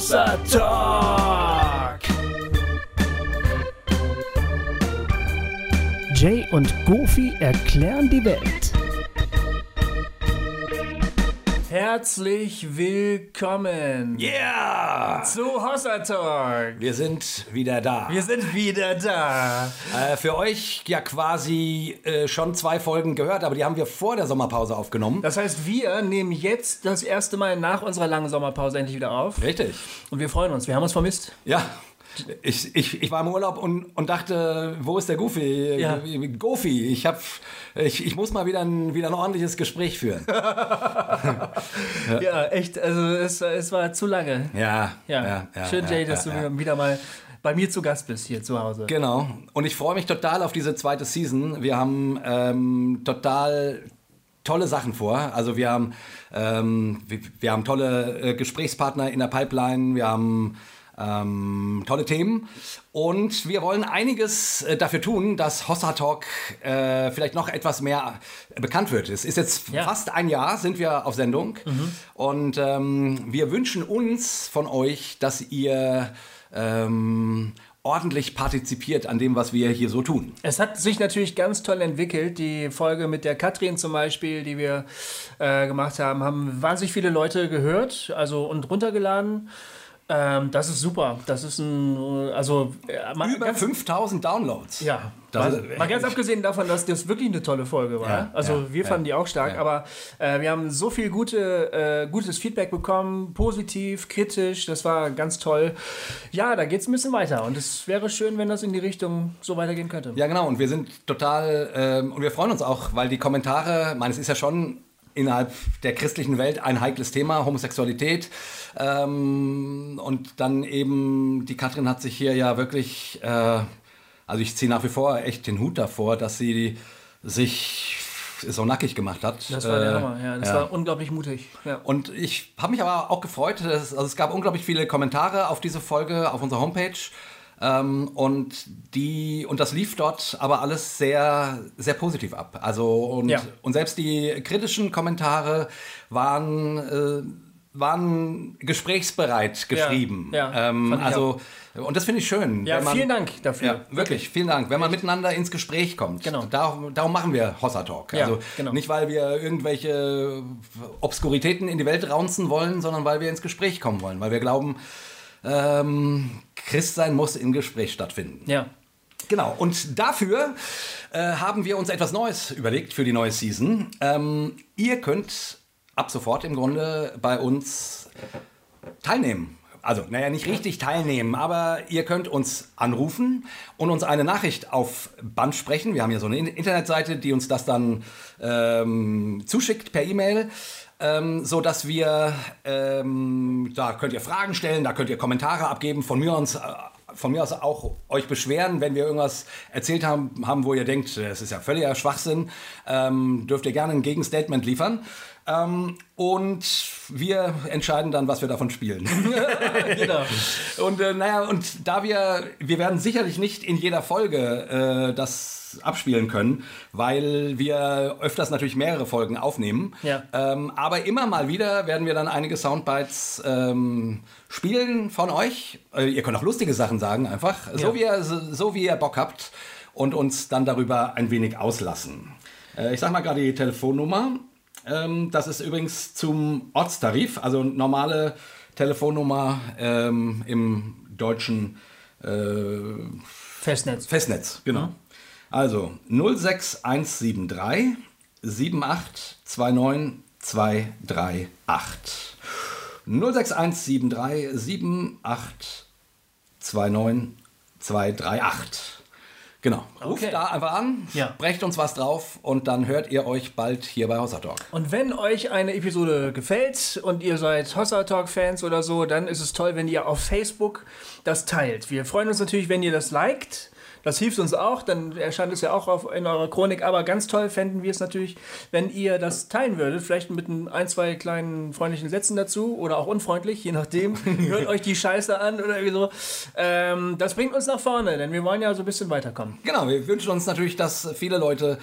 Talk. Jay und Goofy erklären die Welt. Herzlich willkommen Yeah! zu Hossa Talk. Wir sind wieder da. Wir sind wieder da. Äh, für euch ja quasi äh, schon zwei Folgen gehört, aber die haben wir vor der Sommerpause aufgenommen. Das heißt, wir nehmen jetzt das erste Mal nach unserer langen Sommerpause endlich wieder auf. Richtig. Und wir freuen uns. Wir haben uns vermisst. Ja. Ich, ich, ich war im Urlaub und, und dachte, wo ist der Goofy? Ja. Goofy, ich, hab, ich, ich muss mal wieder ein, wieder ein ordentliches Gespräch führen. Ja, echt. Also es, es war zu lange. Ja, Ja. Schön, ja, Jay, ja, dass ja, du wieder mal bei mir zu Gast bist hier zu Hause. Genau. Und ich freue mich total auf diese zweite Season. Wir haben ähm, total tolle Sachen vor. Also wir haben, ähm, wir, wir haben tolle äh, Gesprächspartner in der Pipeline. Wir haben ähm, tolle Themen. Und wir wollen einiges äh, dafür tun, dass Hossa Talk äh, vielleicht noch etwas mehr bekannt wird. Es ist jetzt Ja. fast ein Jahr, sind wir auf Sendung. Und ähm, wir wünschen uns von euch, dass ihr ähm, ordentlich partizipiert an dem, was wir hier so tun. Es hat sich natürlich ganz toll entwickelt. Die Folge mit der Katrin zum Beispiel, die wir äh, gemacht haben, haben wahnsinnig viele Leute gehört also und runtergeladen. Ähm, das ist super. Das ist ein, also äh, mal Über ganz, 5000 Downloads. ja, Das mal, mal ganz abgesehen davon, dass das wirklich eine tolle Folge war. Ja, also ja, wir fanden ja, die auch stark, aber äh, wir haben so viel gute, äh, gutes Feedback bekommen, positiv, kritisch, das war ganz toll. Ja, da geht es ein bisschen weiter und es wäre schön, wenn das in die Richtung so weitergehen könnte. Ja, genau. Und wir sind total, ähm, und wir freuen uns auch, weil die Kommentare, ich meine, es ist ja schon innerhalb der christlichen Welt ein heikles Thema, Homosexualität. Ähm, und dann eben, die Katrin hat sich hier ja wirklich, äh, also ich ziehe nach wie vor echt den Hut davor, dass sie sich so nackig gemacht hat. Das war der Äh, Hammer, ja. Das ja. war unglaublich mutig. Ja. Und ich habe mich aber auch gefreut, dass, also es gab unglaublich viele Kommentare auf diese Folge auf unserer Homepage. Ähm, und die und das lief dort aber alles sehr sehr positiv ab. Also und, Ja. und selbst die kritischen Kommentare waren äh, waren gesprächsbereit geschrieben. Ja, ja, ähm, also und das finde ich schön. Ja, man- vielen Dank dafür. Ja, wirklich, vielen Dank. Wenn man miteinander ins Gespräch kommt. Genau. Darum, darum machen wir Hossa Talk. Also genau. nicht, weil wir irgendwelche Obskuritäten in die Welt raunzen wollen, sondern weil wir ins Gespräch kommen wollen. Weil wir glauben, ähm, Christsein muss im Gespräch stattfinden. Ja. Genau, und dafür äh, haben wir uns etwas Neues überlegt für die neue Season. Ähm, ihr könnt ab sofort im Grunde bei uns teilnehmen. Also, naja, nicht richtig teilnehmen, aber ihr könnt uns anrufen und uns eine Nachricht auf Band sprechen. Wir haben hier so eine In- Internetseite, die uns das dann ähm, zuschickt per E-Mail. Ähm, so dass wir, ähm, da könnt ihr Fragen stellen, da könnt ihr Kommentare abgeben, von mir aus, äh, von mir aus auch euch beschweren, wenn wir irgendwas erzählt haben, haben wo ihr denkt, das ist ja völliger Schwachsinn, ähm, dürft ihr gerne ein Gegenstatement liefern. Ähm, und wir entscheiden dann, was wir davon spielen. Genau. Und äh, naja, und da wir, wir werden sicherlich nicht in jeder Folge äh, das abspielen können, weil wir öfters natürlich mehrere Folgen aufnehmen. Ja. Ähm, aber immer mal wieder werden wir dann einige Soundbites ähm, spielen von euch. Äh, ihr könnt auch lustige Sachen sagen, einfach. So, Ja. wie ihr, so, so wie ihr Bock habt und uns dann darüber ein wenig auslassen. Äh, ich sag mal gerade die Telefonnummer. Ähm, das ist übrigens zum Ortstarif, also normale Telefonnummer ähm, im deutschen äh, Festnetz. Festnetz, genau. Also 06173 7829 238. 06173 7829 238. Genau. Ruft Okay. da einfach an, Ja. brecht uns was drauf und dann hört ihr euch bald hier bei Hossa Talk. Und wenn euch eine Episode gefällt und ihr seid Hossa Talk Fans oder so, dann ist es toll, wenn ihr auf Facebook das teilt. Wir freuen uns natürlich, wenn ihr das liked. Das hilft uns auch, dann erscheint es ja auch auf, in eurer Chronik. Aber ganz toll fänden wir es natürlich, wenn ihr das teilen würdet. Vielleicht mit ein, zwei kleinen freundlichen Sätzen dazu oder auch unfreundlich, je nachdem. Hört euch die Scheiße an oder irgendwie so. Ähm, das bringt uns nach vorne, denn wir wollen ja so ein bisschen weiterkommen. Genau, wir wünschen uns natürlich, dass viele Leute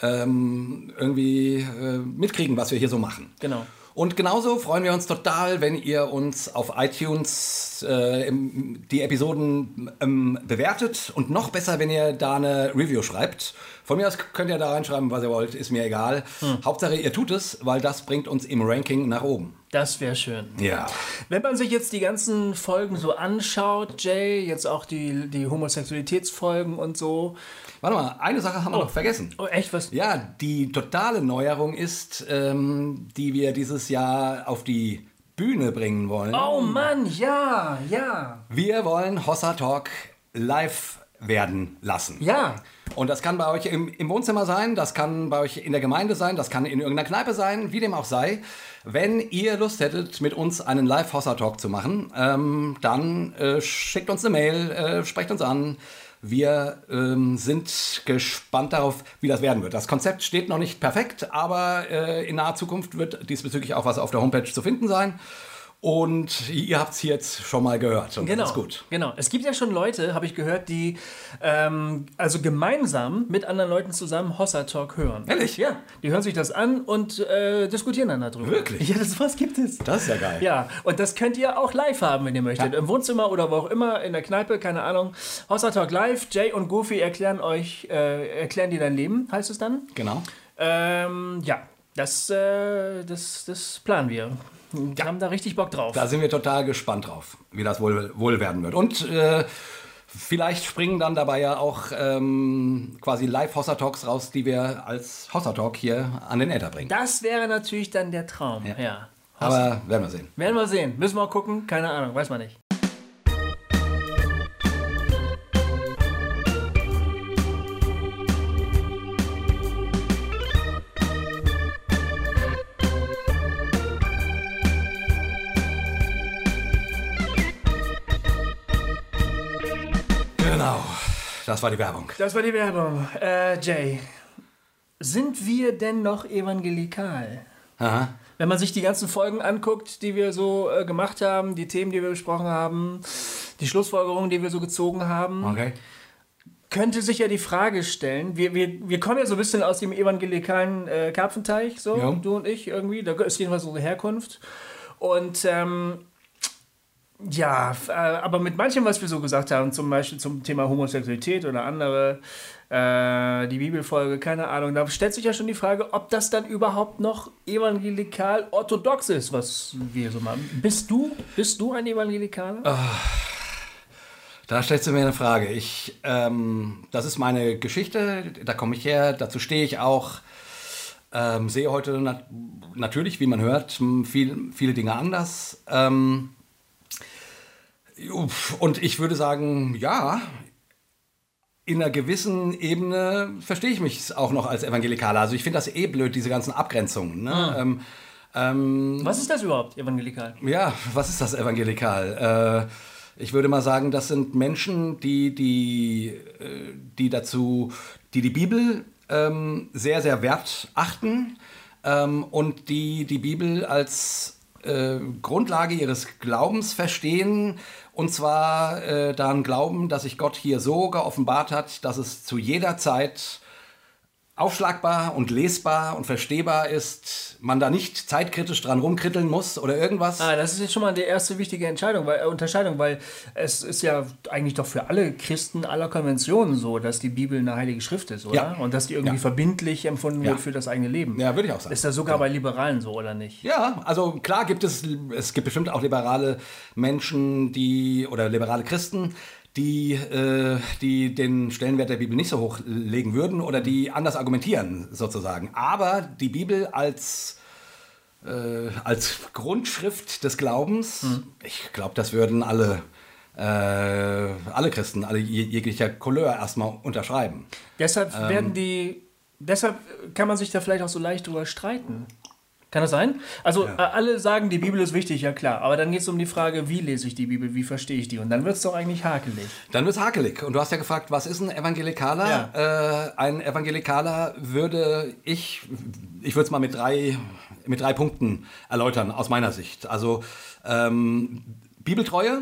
ähm, irgendwie äh, mitkriegen, was wir hier so machen. Genau. Und genauso freuen wir uns total, wenn ihr uns auf iTunes äh, die Episoden ähm, bewertet und noch besser, wenn ihr da eine Review schreibt. Von mir aus könnt ihr da reinschreiben, was ihr wollt, ist mir egal. Hauptsache, ihr tut es, weil das bringt uns im Ranking nach oben. Das wäre schön. Ja. Wenn man sich jetzt die ganzen Folgen so anschaut, Jay, jetzt auch die, die Homosexualitätsfolgen und so. Warte mal, eine Sache haben wir noch vergessen. Oh, echt was? Ja, die totale Neuerung ist, ähm, die wir dieses Jahr auf die Bühne bringen wollen. Oh Mann, ja, ja. Wir wollen Hossa Talk live werden lassen. Ja. Und das kann bei euch im, im Wohnzimmer sein, das kann bei euch in der Gemeinde sein, das kann in irgendeiner Kneipe sein, wie dem auch sei. Wenn ihr Lust hättet, mit uns einen Live-Hossa-Talk zu machen, ähm, dann äh, schickt uns eine Mail, äh, sprecht uns an. Wir ähm, sind gespannt darauf, wie das werden wird. Das Konzept steht noch nicht perfekt, aber äh, in naher Zukunft wird diesbezüglich auch was auf der Homepage zu finden sein. Und ihr habt es jetzt schon mal gehört. Und Genau. Ist gut. Genau. Es gibt ja schon Leute, habe ich gehört, die ähm, also gemeinsam mit anderen Leuten zusammen Hossa Talk hören. Ehrlich? Ja. Die hören sich das an und äh, diskutieren dann darüber. Wirklich? Ja, das was gibt es. Das ist ja geil. Ja, und das könnt ihr auch live haben, wenn ihr möchtet. Ja. Im Wohnzimmer oder wo auch immer, in der Kneipe, keine Ahnung. Hossa Talk live. Jay und Goofy erklären euch, äh, erklären dir dein Leben, heißt es dann. Genau. Ähm, ja, das, äh, das, das planen wir. Wir haben da richtig Bock drauf. Da sind wir total gespannt drauf, wie das wohl, wohl werden wird. Und äh, vielleicht springen dann dabei ja auch ähm, quasi Live-Hossa-Talks raus, die wir als Hossa-Talk hier an den Äther bringen. Das wäre natürlich dann der Traum. Ja. Aber werden wir sehen. Werden wir sehen. Müssen wir mal gucken. Keine Ahnung, weiß man nicht. Das war die Werbung. Das war die Werbung. Äh, Jay, sind wir denn noch evangelikal? Aha. Wenn man sich die ganzen Folgen anguckt, die wir so äh, gemacht haben, die Themen, die wir besprochen haben, die Schlussfolgerungen, die wir so gezogen haben, Okay. könnte sich ja die Frage stellen, wir, wir, wir kommen ja so ein bisschen aus dem evangelikalen äh, Karpfenteich, so, Ja. du und ich irgendwie, da ist jedenfalls unsere Herkunft. Und ähm, ja, äh, aber mit manchem, was wir so gesagt haben, zum Beispiel zum Thema Homosexualität oder andere, äh, die Bibelfolge, keine Ahnung, da stellt sich ja schon die Frage, ob das dann überhaupt noch evangelikal orthodox ist, was wir so machen. Bist du, bist du ein Evangelikaler? Da stellst du mir eine Frage. Ich, ähm, das ist meine Geschichte, da komme ich her, dazu stehe ich auch. Ähm, sehe heute nat natürlich, wie man hört, viel, viele Dinge anders. Ähm, und ich würde sagen, ja, in einer gewissen Ebene verstehe ich mich auch noch als Evangelikaler. Also ich finde das eh blöd, diese ganzen Abgrenzungen. Ne? Ähm, ähm, Was ist das überhaupt, evangelikal? ja, was ist das evangelikal? Äh, ich würde mal sagen, das sind Menschen, die die, äh, die dazu, die die Bibel ähm, sehr, sehr wert achten ähm, und die die Bibel als äh, Grundlage ihres Glaubens verstehen. Und zwar äh, daran glauben, dass sich Gott hier so geoffenbart hat, dass es zu jeder Zeit aufschlagbar und lesbar und verstehbar ist, man da nicht zeitkritisch dran rumkritteln muss oder irgendwas. Ah, das ist jetzt schon mal die erste wichtige Entscheidung, weil, äh, Unterscheidung, weil es ist ja eigentlich doch für alle Christen aller Konventionen so, dass die Bibel eine heilige Schrift ist, oder? Ja. Und dass die irgendwie Ja. verbindlich empfunden Ja. wird für das eigene Leben. Ja, würde ich auch sagen. Ist das sogar bei Liberalen so, oder nicht? Ja, also klar gibt es, es gibt bestimmt auch liberale Menschen, die oder liberale Christen, die, äh, die den Stellenwert der Bibel nicht so hoch legen würden oder die anders argumentieren sozusagen. Aber die Bibel als äh, als Grundschrift des Glaubens, ich glaube, das würden alle äh, alle Christen, alle je- jeglicher Couleur erstmal unterschreiben. Deshalb Ähm. werden die. Deshalb kann man sich da vielleicht auch so leicht drüber streiten. Kann das sein? Also äh, alle sagen, die Bibel ist wichtig, ja klar. Aber dann geht es um die Frage, wie lese ich die Bibel, wie verstehe ich die? Und dann wird es doch eigentlich hakelig. Dann wird es hakelig. Und du hast ja gefragt, was ist ein Evangelikaler? Äh, ein Evangelikaler würde ich, ich würde es mal mit drei, mit drei Punkten erläutern, aus meiner Sicht. Also ähm, Bibeltreue,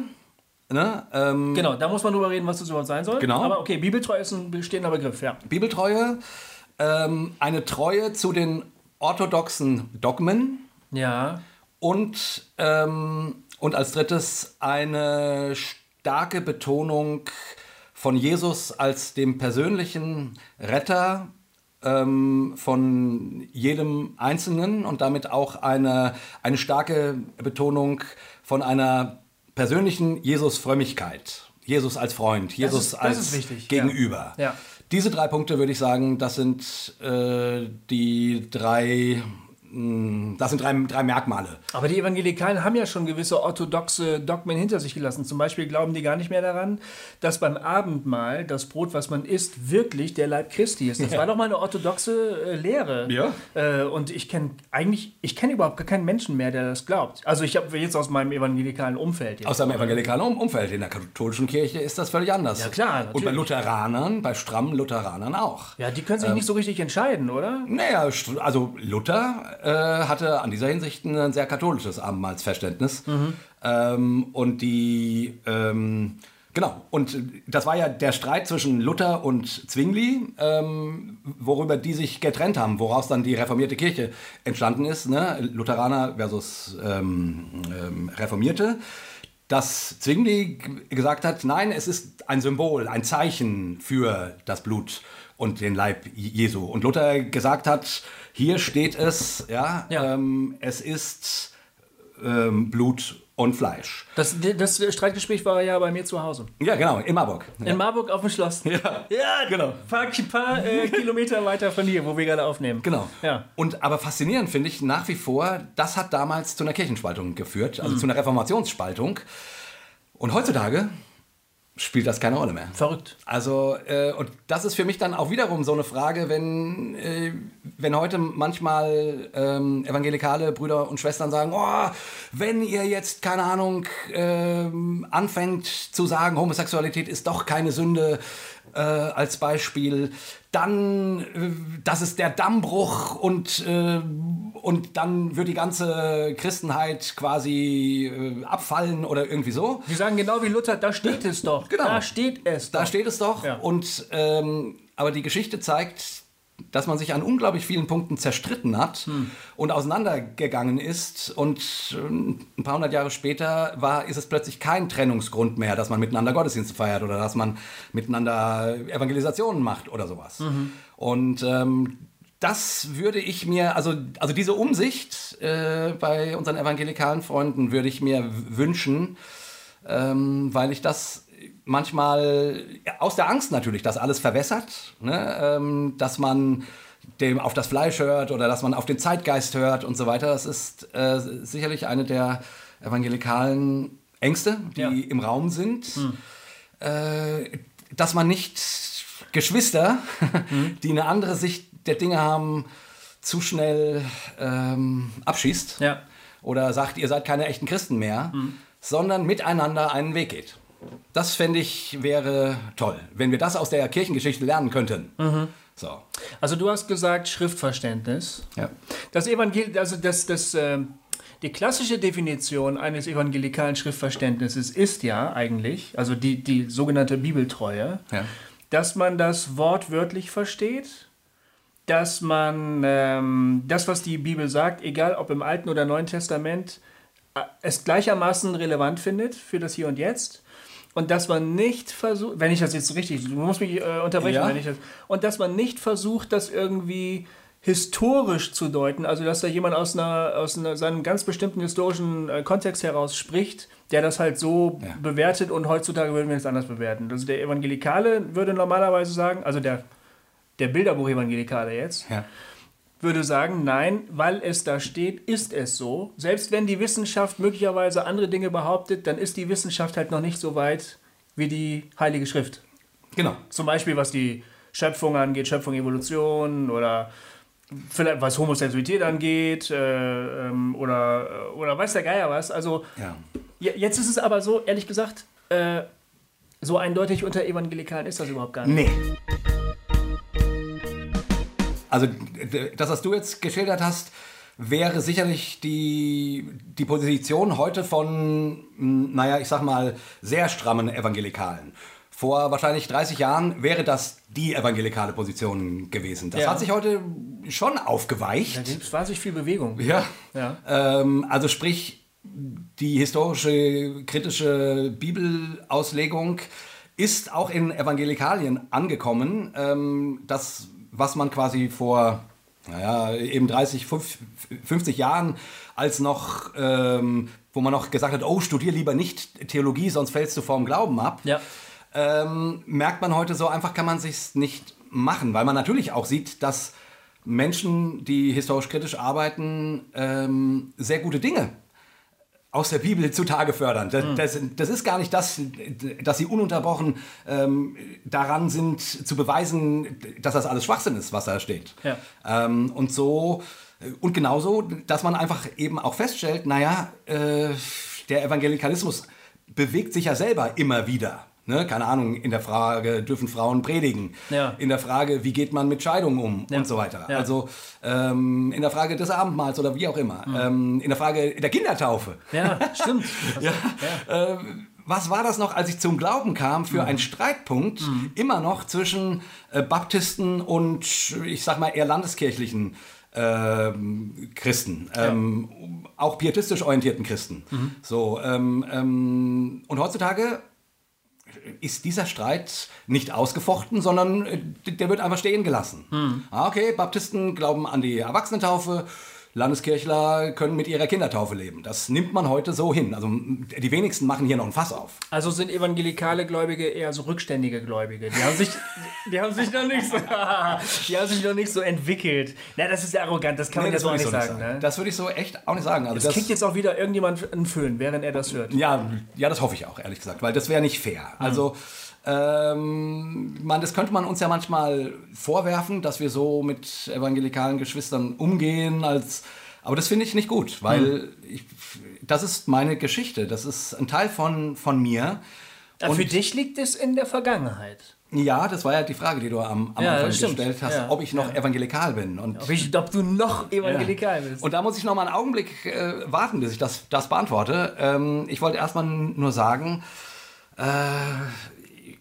ne? ähm, Genau, da muss man drüber reden, was das überhaupt sein soll. Genau. Aber okay, Bibeltreu ist ein bestehender Begriff, ja. Bibeltreue, ähm, eine Treue zu den orthodoxen Dogmen, Ja. Und, ähm, und als drittes eine starke Betonung von Jesus als dem persönlichen Retter ähm, von jedem Einzelnen und damit auch eine, eine starke Betonung von einer persönlichen Jesus-Frömmigkeit. Jesus als Freund, Jesus ist- als Gegenüber. Ja. Ja. Diese drei Punkte würde ich sagen, das sind äh, die drei, das sind drei, drei Merkmale. Aber die Evangelikalen haben ja schon gewisse orthodoxe Dogmen hinter sich gelassen. Zum Beispiel glauben die gar nicht mehr daran, dass beim Abendmahl das Brot, was man isst, wirklich der Leib Christi ist. Das war doch mal eine orthodoxe äh, Lehre. Ja. Äh, und ich kenne eigentlich, ich kenne überhaupt gar keinen Menschen mehr, der das glaubt. Also ich habe jetzt aus meinem evangelikalen Umfeld. Jetzt. Aus seinem evangelikalen Um- Umfeld. In der katholischen Kirche ist das völlig anders. Ja, klar, Und bei natürlich. Lutheranern, bei strammen Lutheranern auch. ja, die können sich Ähm. nicht so richtig entscheiden, oder? Naja, also Luther äh, hatte an dieser Hinsicht ein sehr katholisches Abendmahlsverständnis. Ähm, und die, ähm, genau, und das war ja der Streit zwischen Luther und Zwingli, ähm, worüber die sich getrennt haben, woraus dann die reformierte Kirche entstanden ist, ne? Lutheraner versus ähm, ähm, Reformierte. Dass Zwingli gesagt hat, nein, es ist ein Symbol, ein Zeichen für das Blut und den Leib Jesu. Und Luther gesagt hat, hier steht es, ja, Ja. Ähm, es ist ähm, Blut und Fleisch. Das, das Streitgespräch war ja bei mir zu Hause. Ja, genau, in Marburg. In Marburg auf dem Schloss. Ja, Ja, genau. Ein paar, paar äh, Kilometer weiter von hier, wo wir gerade aufnehmen. Genau. Ja. Und aber faszinierend finde ich nach wie vor, das hat damals zu einer Kirchenspaltung geführt, also zu einer Reformationsspaltung. Und heutzutage spielt das keine Rolle mehr. Verrückt. Also, äh, und das ist für mich dann auch wiederum so eine Frage, wenn, äh, wenn heute manchmal ähm, evangelikale Brüder und Schwestern sagen, oh, wenn ihr jetzt, keine Ahnung, ähm, anfängt zu sagen, Homosexualität ist doch keine Sünde, äh, als Beispiel, dann, äh, das ist der Dammbruch und, äh, und dann wird die ganze Christenheit quasi äh, abfallen oder irgendwie so. Die sagen genau wie Luther, da steht es doch. Genau. Da steht es Da doch. steht es doch. Ja. Und, ähm, aber die Geschichte zeigt, dass man sich an unglaublich vielen Punkten zerstritten hat Hm. und auseinandergegangen ist. Und ähm, ein paar hundert Jahre später war, ist es plötzlich kein Trennungsgrund mehr, dass man miteinander Gottesdienste feiert oder dass man miteinander Evangelisationen macht oder sowas. Mhm. Und ähm, das würde ich mir, also, also diese Umsicht äh, bei unseren evangelikalen Freunden würde ich mir wünschen, ähm, weil ich das manchmal aus der Angst natürlich, dass alles verwässert, ne? ähm, dass man dem auf das Fleisch hört oder dass man auf den Zeitgeist hört und so weiter. Das ist äh, sicherlich eine der evangelikalen Ängste, die Ja. im Raum sind, äh, dass man nicht Geschwister, die eine andere Sicht der Dinge haben, zu schnell ähm, abschießt Ja. oder sagt, ihr seid keine echten Christen mehr, sondern miteinander einen Weg geht. Das fände ich wäre toll, wenn wir das aus der Kirchengeschichte lernen könnten. So. Also du hast gesagt Schriftverständnis. Ja. Das Evangel also das, das, ähm, die klassische Definition eines evangelikalen Schriftverständnisses ist ja eigentlich, also die, die sogenannte Bibeltreue, Ja. dass man das wortwörtlich versteht, dass man ähm, das, was die Bibel sagt, egal ob im Alten oder Neuen Testament, äh, es gleichermaßen relevant findet für das Hier und Jetzt. Und dass man nicht versucht, wenn ich das jetzt richtig, du musst mich äh, unterbrechen, Ja. wenn ich das, und dass man nicht versucht, das irgendwie historisch zu deuten, also dass da jemand aus, einer, aus einer, seinem ganz bestimmten historischen äh, Kontext heraus spricht, der das halt so Ja. bewertet und heutzutage würden wir es anders bewerten. Also der Evangelikale würde normalerweise sagen, also der, der Bilderbuch-Evangelikale jetzt, Ja. Würde sagen, nein, weil es da steht, ist es so. Selbst wenn die Wissenschaft möglicherweise andere Dinge behauptet, dann ist die Wissenschaft halt noch nicht so weit wie die Heilige Schrift. Genau. Zum Beispiel was die Schöpfung angeht, Schöpfung, Evolution oder vielleicht was Homosexualität angeht äh, ähm, oder, oder weiß der Geier was. Also Ja. ja, jetzt ist es aber so, ehrlich gesagt, äh, so eindeutig unter Evangelikalen ist das überhaupt gar nicht. Nee. Also das, was du jetzt geschildert hast, wäre sicherlich die, die Position heute von, mh, naja, ich sag mal, sehr strammen Evangelikalen. vor wahrscheinlich 30 Jahren wäre das die evangelikale Position gewesen. Das Ja. hat sich heute schon aufgeweicht. Da gibt es wahnsinnig viel Bewegung. Ja. Ja. Ähm, also sprich, die historische, kritische Bibelauslegung ist auch in Evangelikalien angekommen. Ähm, das, was man quasi vor naja, eben 30, 50 Jahren als noch, ähm, wo man noch gesagt hat, oh, studier lieber nicht Theologie, sonst fällst du vom Glauben ab. Ja. Ähm, merkt man heute so einfach kann man sich's nicht machen, weil man natürlich auch sieht, dass Menschen, die historisch kritisch arbeiten, ähm, sehr gute Dinge aus der Bibel zutage fördern. Das, das, das ist gar nicht das, dass sie ununterbrochen ähm, daran sind, zu beweisen, dass das alles Schwachsinn ist, was da steht. Ja. Ähm, und so, und genauso, dass man einfach eben auch feststellt, naja, äh, der Evangelikalismus bewegt sich ja selber immer wieder. Ne? Keine Ahnung, in der Frage, dürfen Frauen predigen? Ja. In der Frage, wie geht man mit Scheidungen um? Ja. Und so weiter. Ja. Also ähm, in der Frage des Abendmahls oder wie auch immer. Ähm, in der Frage der Kindertaufe. Ja, stimmt. Ja. Äh, was war das noch, als ich zum Glauben kam, für einen Streitpunkt immer noch zwischen äh, Baptisten und, ich sag mal, eher landeskirchlichen ähm, Christen, ähm, auch pietistisch orientierten Christen. So, ähm, ähm, und heutzutage ist dieser Streit nicht ausgefochten, sondern äh, der wird einfach stehen gelassen. Ah, okay, Baptisten glauben an die Erwachsenentaufe, Landeskirchler können mit ihrer Kindertaufe leben. Das nimmt man heute so hin. Also die wenigsten machen hier noch ein Fass auf. Also sind evangelikale Gläubige eher so rückständige Gläubige. Die haben sich, die haben sich noch nicht so, die haben sich noch nicht so entwickelt. Na, das ist ja arrogant, das kann man jetzt auch nicht ich so sagen. Ne? Das würde ich so echt auch nicht sagen. Also Das kriegt jetzt auch wieder irgendjemand einen Föhn, während er das hört. Ja, ja, das hoffe ich auch, ehrlich gesagt, weil das wäre nicht fair. Also, ähm, man, das könnte man uns ja manchmal vorwerfen, dass wir so mit evangelikalen Geschwistern umgehen, als, aber das finde ich nicht gut, weil ich, das ist meine Geschichte, das ist ein Teil von, von mir. Aber Für dich liegt es in der Vergangenheit. Ja, das war ja die Frage, die du am, am Ja, Anfang gestellt hast, Ja, ob ich noch evangelikal bin. Und Ob, ich, ob du noch evangelikal bist. Und da muss ich noch mal einen Augenblick äh, warten, bis ich das, das beantworte. Ähm, ich wollte erstmal nur sagen, äh,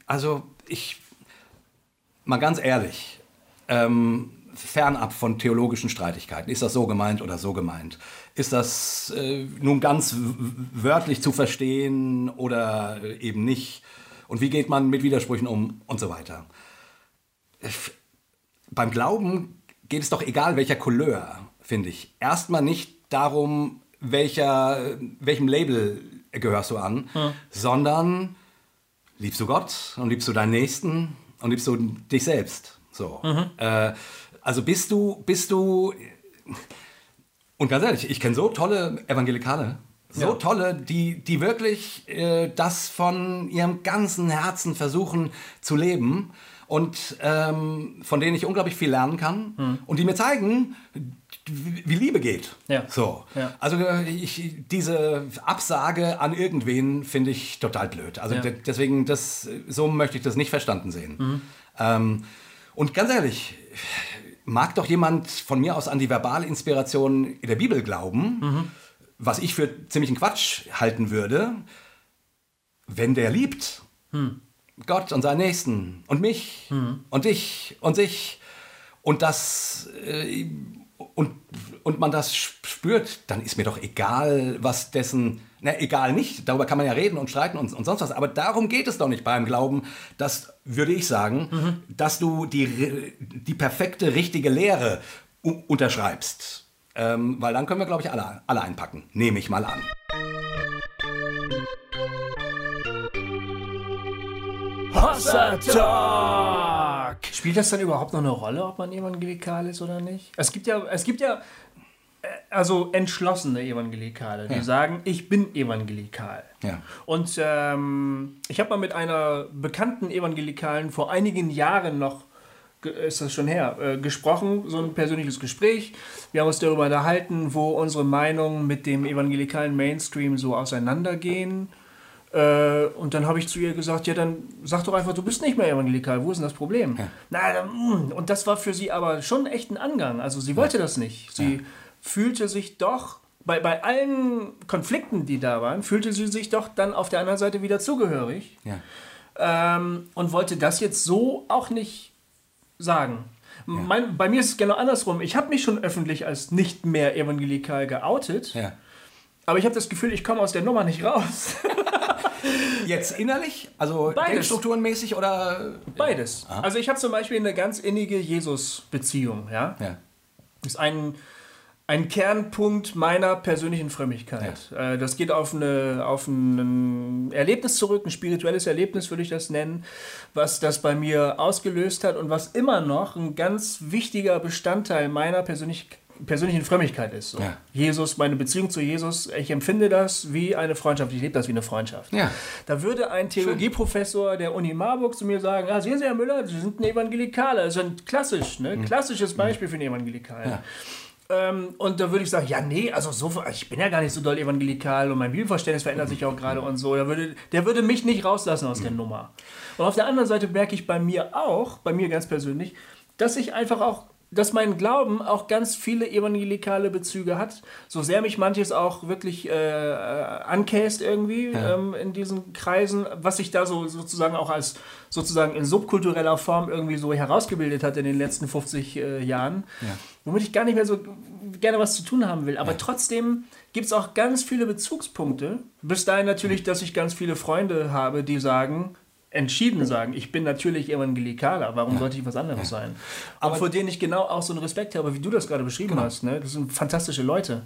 also ich, mal ganz ehrlich, ähm, fernab von theologischen Streitigkeiten, ist das so gemeint oder so gemeint? Ist das äh, nun ganz wörtlich zu verstehen oder eben nicht? Und wie geht man mit Widersprüchen um und so weiter? beim Glauben geht es doch egal welcher Couleur, finde ich. Erstmal nicht darum, welcher, welchem Label gehörst du an, sondern liebst du Gott und liebst du deinen Nächsten und liebst du dich selbst. So. Äh, also bist du, bist du, und ganz ehrlich, ich kenne so tolle Evangelikale, so Ja. tolle, die, die wirklich äh, das von ihrem ganzen Herzen versuchen zu leben und ähm, von denen ich unglaublich viel lernen kann und die mir zeigen, wie Liebe geht. Ja. So. Ja. Also äh, ich, diese Absage an irgendwen finde ich total blöd. Also deswegen, das, so möchte ich das nicht verstanden sehen. Ähm, und ganz ehrlich, mag doch jemand von mir aus an die Verbalinspiration in der Bibel glauben, was ich für ziemlichen Quatsch halten würde, wenn der liebt. Gott und seinen Nächsten. Und mich. Und dich. Und sich. Und das äh, und, und man das spürt, dann ist mir doch egal, was dessen, na egal nicht, darüber kann man ja reden und streiten und, und sonst was, aber darum geht es doch nicht beim Glauben, dass, würde ich sagen, dass du die, die perfekte, richtige Lehre unterschreibst. Ähm, weil dann können wir, glaube ich, alle, alle einpacken. Nehme ich mal an. Hossa Talk! Spielt das dann überhaupt noch eine Rolle, ob man evangelikal ist oder nicht? Es gibt ja, es gibt ja äh, also entschlossene Evangelikale, die Ja. sagen, ich bin evangelikal. Ja. Und ähm, ich habe mal mit einer bekannten Evangelikalen vor einigen Jahren noch, ist das schon her, äh, gesprochen, so ein persönliches Gespräch. Wir haben uns darüber unterhalten, wo unsere Meinungen mit dem evangelikalen Mainstream so auseinandergehen. Äh, und dann habe ich zu ihr gesagt, ja, dann sag doch einfach, du bist nicht mehr evangelikal, wo ist denn das Problem? Na, dann, mm. und das war für sie aber schon echt ein Angang. Also sie wollte das nicht. Sie fühlte sich doch, bei, bei allen Konflikten, die da waren, fühlte sie sich doch dann auf der anderen Seite wieder zugehörig. Ja. ähm, und wollte das jetzt so auch nicht sagen. Mein, bei mir ist es genau andersrum. Ich habe mich schon öffentlich als nicht mehr evangelikal geoutet, Ja. aber ich habe das Gefühl, ich komme aus der Nummer nicht raus. Jetzt innerlich, also Beides. denkstrukturenmäßig oder? Beides. Also ich habe zum Beispiel eine ganz innige Jesus-Beziehung. Ja? Ja. Ist ein, ein Kernpunkt meiner persönlichen Frömmigkeit. Äh, Das geht auf, eine, auf ein Erlebnis zurück, ein spirituelles Erlebnis würde ich das nennen, was das bei mir ausgelöst hat und was immer noch ein ganz wichtiger Bestandteil meiner persönlich, persönlichen Frömmigkeit ist. So. Ja. Jesus, meine Beziehung zu Jesus, ich empfinde das wie eine Freundschaft, ich lebe das wie eine Freundschaft. Ja. Da würde ein Theologieprofessor der Uni Marburg zu mir sagen, ah, sehen Sie, Herr Müller, Sie sind ein Evangelikaler. Das ist ein klassisch, ne? klassisches Beispiel für einen Evangelikalen. Ähm, und da würde ich sagen, ja, nee, also so, ich bin ja gar nicht so doll evangelikal und mein Bibelverständnis verändert sich auch gerade und so. Der würde, der würde mich nicht rauslassen aus der Nummer. Und auf der anderen Seite merke ich bei mir auch, bei mir ganz persönlich, dass ich einfach auch, dass mein Glauben auch ganz viele evangelikale Bezüge hat. So sehr mich manches auch wirklich äh, äh, ankäst irgendwie ähm, in diesen Kreisen, was sich da so sozusagen auch als sozusagen in subkultureller Form irgendwie so herausgebildet hat in den letzten 50 äh, Jahren, womit ich gar nicht mehr so gerne was zu tun haben will. Aber trotzdem gibt es auch ganz viele Bezugspunkte. Bis dahin natürlich, dass ich ganz viele Freunde habe, die sagen, entschieden sagen, ich bin natürlich Evangelikaler, warum sollte ich was anderes sein? Aber vor denen ich genau auch so einen Respekt habe, wie du das gerade beschrieben hast. Ne? Das sind fantastische Leute.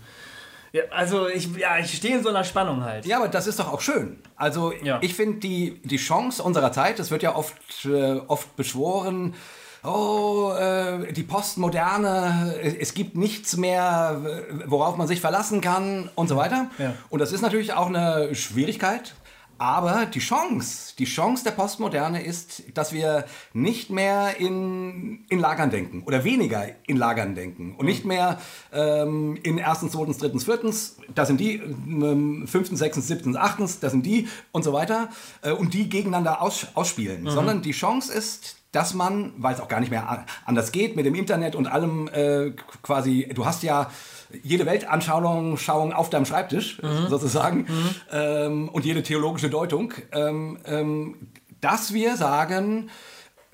Ja, also ich, ja, ich stehe in so einer Spannung halt. Ja, aber das ist doch auch schön. Also Ja. ich finde die, die Chance unserer Zeit, es wird ja oft, äh, oft beschworen, oh, äh, die Postmoderne, es es gibt nichts mehr, äh, worauf man sich verlassen kann und so weiter. Ja. Und das ist natürlich auch eine Schwierigkeit. Aber die Chance, die Chance der Postmoderne ist, dass wir nicht mehr in, in Lagern denken oder weniger in Lagern denken und nicht mehr ähm, in erstens, zweitens, drittens, viertens, da sind die, ähm, fünftens, sechstens, siebtens, achtens, da sind die und so weiter äh, und die gegeneinander aus, ausspielen, sondern die Chance ist, dass man, weil es auch gar nicht mehr anders geht mit dem Internet und allem äh, quasi, du hast ja jede Weltanschauung Schauung auf deinem Schreibtisch sozusagen ähm, und jede theologische Deutung, ähm, ähm, dass wir sagen,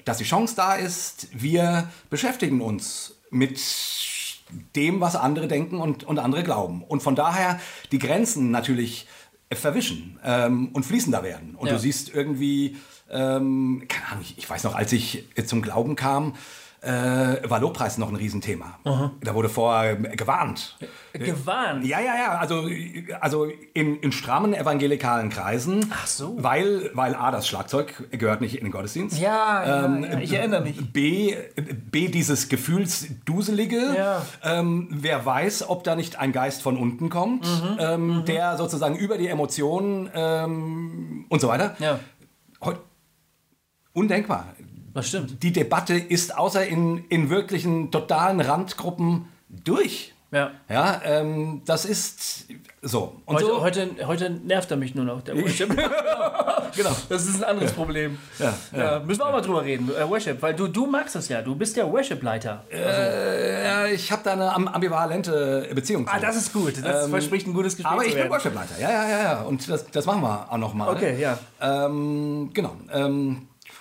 dass die Chance da ist, wir beschäftigen uns mit dem, was andere denken und, und andere glauben. Und von daher die Grenzen natürlich verwischen ähm, und fließender werden. Und Ja. du siehst irgendwie, ähm, keine Ahnung, ich, ich weiß noch, als ich zum Glauben kam, äh, war Lobpreis noch ein Riesenthema. Da wurde vorher gewarnt. Gewarnt. Ja, ja, ja. Also, also in, in strammen evangelikalen Kreisen. Ach so. Weil, weil A, das Schlagzeug gehört nicht in den Gottesdienst. Ja, ja, ja, ich erinnere mich. B, B dieses Gefühlsduselige. Ja. Ähm, wer weiß, ob da nicht ein Geist von unten kommt, Mhm. ähm, der sozusagen über die Emotionen ähm, und so weiter. Ja, undenkbar. Das stimmt. Die Debatte ist außer in, in wirklichen totalen Randgruppen durch. Ja. Ja, ähm, das ist so. Und Heute, so. heute, heute nervt er mich nur noch, der Worship. genau. Das ist ein anderes Problem. Ja, Ja, müssen wir auch mal drüber reden, äh, Worship, weil du, du magst das ja, du bist ja Worship-Leiter. Äh, ja, ich habe da eine am- ambivalente Beziehung zu. Ah, das ist gut, das Ähm, verspricht ein gutes Gespräch Aber ich bin. Worship-Leiter, ja, ja, ja, ja. Und das, das machen wir auch nochmal. Okay, ja. Ähm, genau.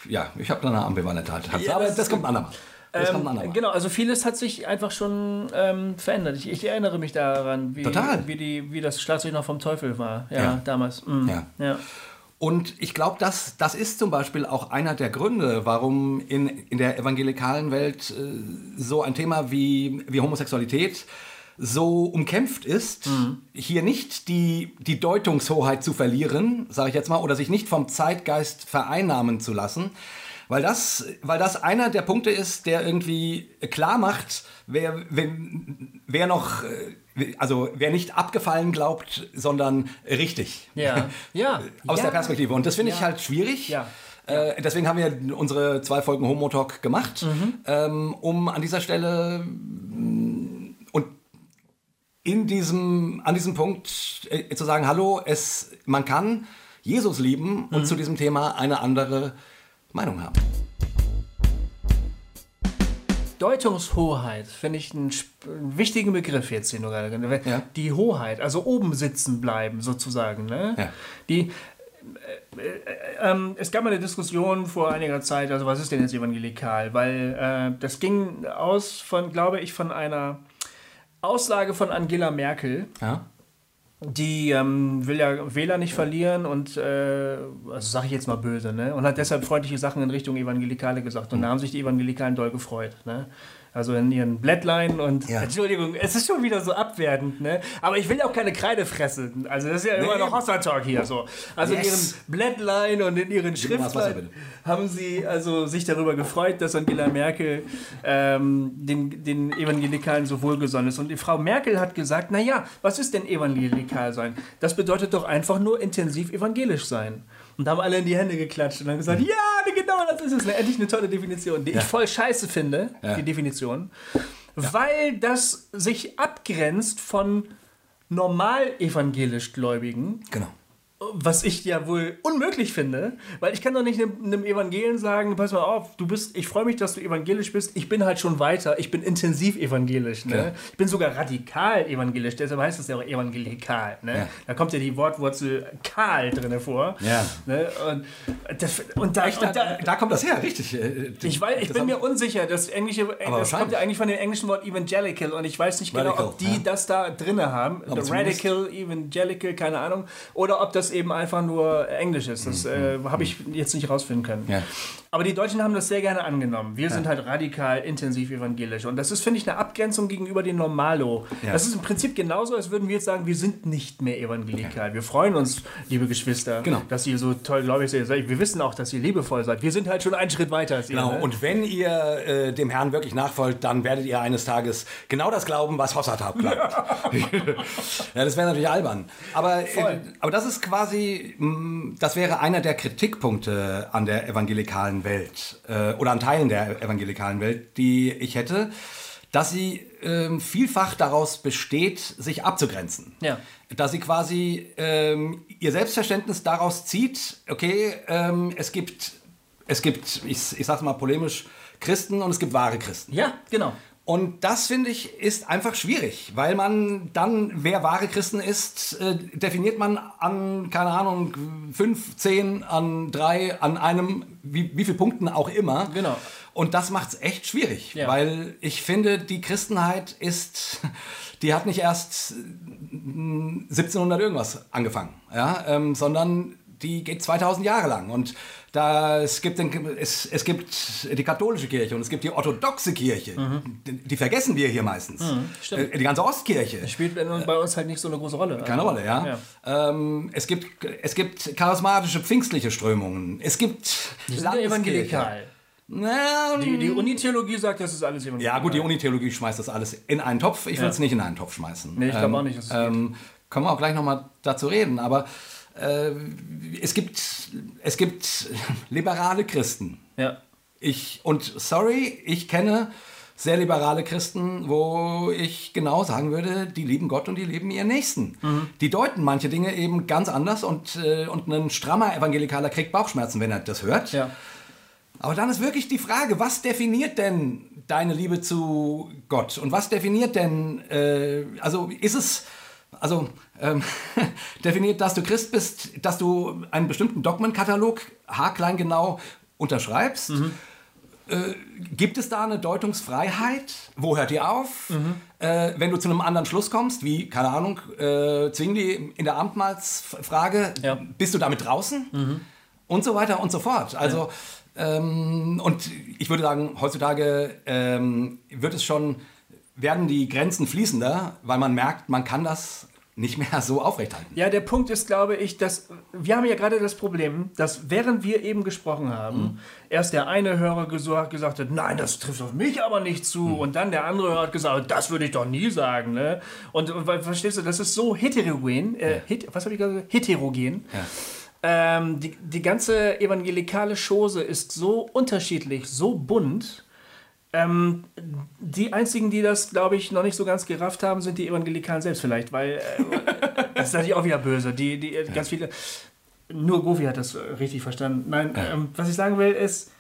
Ja, ich habe da eine ambivalente Haltung. Ja, aber das das, kommt ein andermal. Ähm, genau, also vieles hat sich einfach schon ähm, verändert. Ich, ich erinnere mich daran, wie, wie, die, wie das Schlagzeug noch vom Teufel war. Ja, Ja. damals. Mhm. Ja. ja. Und ich glaube, das, das ist zum Beispiel auch einer der Gründe, warum in, in der evangelikalen Welt äh, so ein Thema wie, wie Homosexualität so umkämpft ist, hier nicht die, die Deutungshoheit zu verlieren, sage ich jetzt mal, oder sich nicht vom Zeitgeist vereinnahmen zu lassen, weil das, weil das einer der Punkte ist, der irgendwie klar macht, wer, wer, wer noch, äh, also wer nicht abgefallen glaubt, sondern richtig. Ja. Ja. Aus ja. der Perspektive. Und das finde ich Ja. halt schwierig. Ja. Äh, deswegen haben wir unsere zwei Folgen Homo Talk gemacht, Mhm. ähm, um an dieser Stelle in diesem, an diesem Punkt äh, zu sagen, hallo, es, man kann Jesus lieben Mhm. und zu diesem Thema eine andere Meinung haben. Deutungshoheit finde ich einen, einen wichtigen Begriff jetzt, den du gerade genannt hast. Ja. Die Hoheit, also oben sitzen bleiben sozusagen. Ne? Ja. Die, ähm, es gab mal eine Diskussion vor einiger Zeit, also was ist denn jetzt evangelikal? Weil äh, das ging aus von, glaube ich, von einer Aussage von Angela Merkel. Ja. Die ähm, will ja Wähler nicht verlieren und, äh, also sage ich jetzt mal böse, ne? Und hat deshalb freundliche Sachen in Richtung Evangelikale gesagt. Und da haben sich die Evangelikalen doll gefreut, ne? Also in ihren Blättlein und Ja. Entschuldigung, es ist schon wieder so abwertend, ne? Aber ich will auch keine Kreide fressen. Also das ist ja immer Nee. noch Hossa-Talk hier so. Also Yes. in ihren Blättlein und in ihren Schriftlein haben sie also sich darüber gefreut, dass Angela Merkel ähm, den, den Evangelikalen so wohlgesonnen ist. Und die Frau Merkel hat gesagt, naja, was ist denn evangelikal sein? Das bedeutet doch einfach nur intensiv evangelisch sein. Und da haben alle in die Hände geklatscht und haben gesagt, ja, genau das ist es. Endlich eine tolle Definition, die ich voll scheiße finde, Ja. die Definition. Weil das sich abgrenzt von normal evangelisch Gläubigen, Genau. Was ich ja wohl unmöglich finde, weil ich kann doch nicht einem, einem Evangelen sagen, pass mal auf, du bist, ich freue mich, dass du evangelisch bist, ich bin halt schon weiter, ich bin intensiv evangelisch, ne? Ja. Ich bin sogar radikal evangelisch, deshalb heißt es ja auch evangelikal, ne? Ja. Da kommt ja die Wortwurzel kahl drin vor. Ja. Ne? Und, das, und da, Da, und da, da kommt das her, richtig. Äh, ich, weiß, ich bin mir unsicher, das englische, das kommt ja eigentlich von dem englischen Wort evangelical und ich weiß nicht genau, Radical, ob die ja. das da drinne haben, radical, evangelical, keine Ahnung, oder ob das eben einfach nur Englisch ist. Das äh, habe ich jetzt nicht rausfinden können. Mhm. Ja. Aber die Deutschen haben das sehr gerne angenommen. Wir sind halt radikal, intensiv evangelisch. Und das ist, finde ich, eine Abgrenzung gegenüber den Normalo. Ja. Das ist im Prinzip genauso, als würden wir jetzt sagen, wir sind nicht mehr evangelikal. Wir freuen uns, liebe Geschwister, Genau. dass ihr so toll gläubig seid. Wir wissen auch, dass ihr liebevoll seid. Wir sind halt schon einen Schritt weiter als ihr. Genau, ne? und wenn ihr äh, dem Herrn wirklich nachfolgt, dann werdet ihr eines Tages genau das glauben, was Hossartab glaubt. ja, das wäre natürlich albern. Aber, äh, aber das ist quasi, mh, das wäre einer der Kritikpunkte an der evangelikalen Welt äh, oder an Teilen der evangelikalen Welt, die ich hätte, dass sie ähm, vielfach daraus besteht, sich abzugrenzen. Ja. Dass sie quasi ähm, ihr Selbstverständnis daraus zieht, okay, ähm, es gibt, es gibt, ich, ich sag's mal polemisch, Christen und es gibt wahre Christen. Ja, genau. Und das finde ich ist einfach schwierig, weil man dann, wer wahre Christen ist, äh, definiert man an, keine Ahnung, fünf, zehn, an drei, an einem, wie, wie viel Punkten auch immer. Genau. Und das macht es echt schwierig, Ja. weil ich finde, die Christenheit ist, die hat nicht erst äh, 1700 irgendwas angefangen, ja, ähm, sondern die geht 2000 Jahre lang und da es gibt den, es, es gibt die katholische Kirche und es gibt die orthodoxe Kirche. Die, die vergessen wir hier meistens. stimmt. Äh, die ganze Ostkirche. Spielt bei uns- halt nicht so eine große Rolle. Keine Rolle, ja. Ähm, es, gibt, es gibt charismatische pfingstliche Strömungen. Es gibt ja evangelikal. Na, Die, die Unitheologie sagt, das ist alles evangelikal. ja, gut, die Unitheologie schmeißt das alles in einen Topf. Ich will Ja. es nicht in einen Topf schmeißen. Nee, ich glaub auch nicht, dass es ähm, Können wir auch gleich nochmal dazu reden. Aber es, gibt, es gibt liberale Christen. Ja. Ich, und sorry, ich kenne sehr liberale Christen, wo ich genau sagen würde, die lieben Gott und die lieben ihren Nächsten. Mhm. Die deuten manche Dinge eben ganz anders und, äh, und ein strammer Evangelikaler kriegt Bauchschmerzen, wenn er das hört. Ja. Aber dann ist wirklich die Frage, was definiert denn deine Liebe zu Gott? Und was definiert denn, äh, also ist es, also ähm, definiert, dass du Christ bist, dass du einen bestimmten Dogmenkatalog haarklein genau unterschreibst? Äh, gibt es da eine Deutungsfreiheit? Wo hört die auf? Äh, wenn du zu einem anderen Schluss kommst, wie, keine Ahnung, äh, Zwingli in der Amtmalsfrage, Ja. bist du damit draußen? Und so weiter und so fort. Also, ähm, und ich würde sagen, heutzutage ähm, wird es schon, werden die Grenzen fließender, weil man merkt, man kann das nicht mehr so aufrechthalten. Ja, der Punkt ist, glaube ich, dass wir haben ja gerade das Problem, dass während wir eben gesprochen haben, erst der eine Hörer gesagt, gesagt hat, nein, das trifft auf mich aber nicht zu, und dann der andere Hörer hat gesagt, das würde ich doch nie sagen, ne? Und verstehst du, das ist so heterogen, äh, het, was habe ich gesagt? Heterogen. Ähm, die, die ganze evangelikale Chose ist so unterschiedlich, so bunt. Ähm, die einzigen, die das, glaube ich, noch nicht so ganz gerafft haben, sind die Evangelikalen selbst vielleicht, weil äh, das ist natürlich auch wieder böse. Die, die ganz viele. Nur Gofi hat das richtig verstanden. Nein, ähm, was ich sagen will, ist,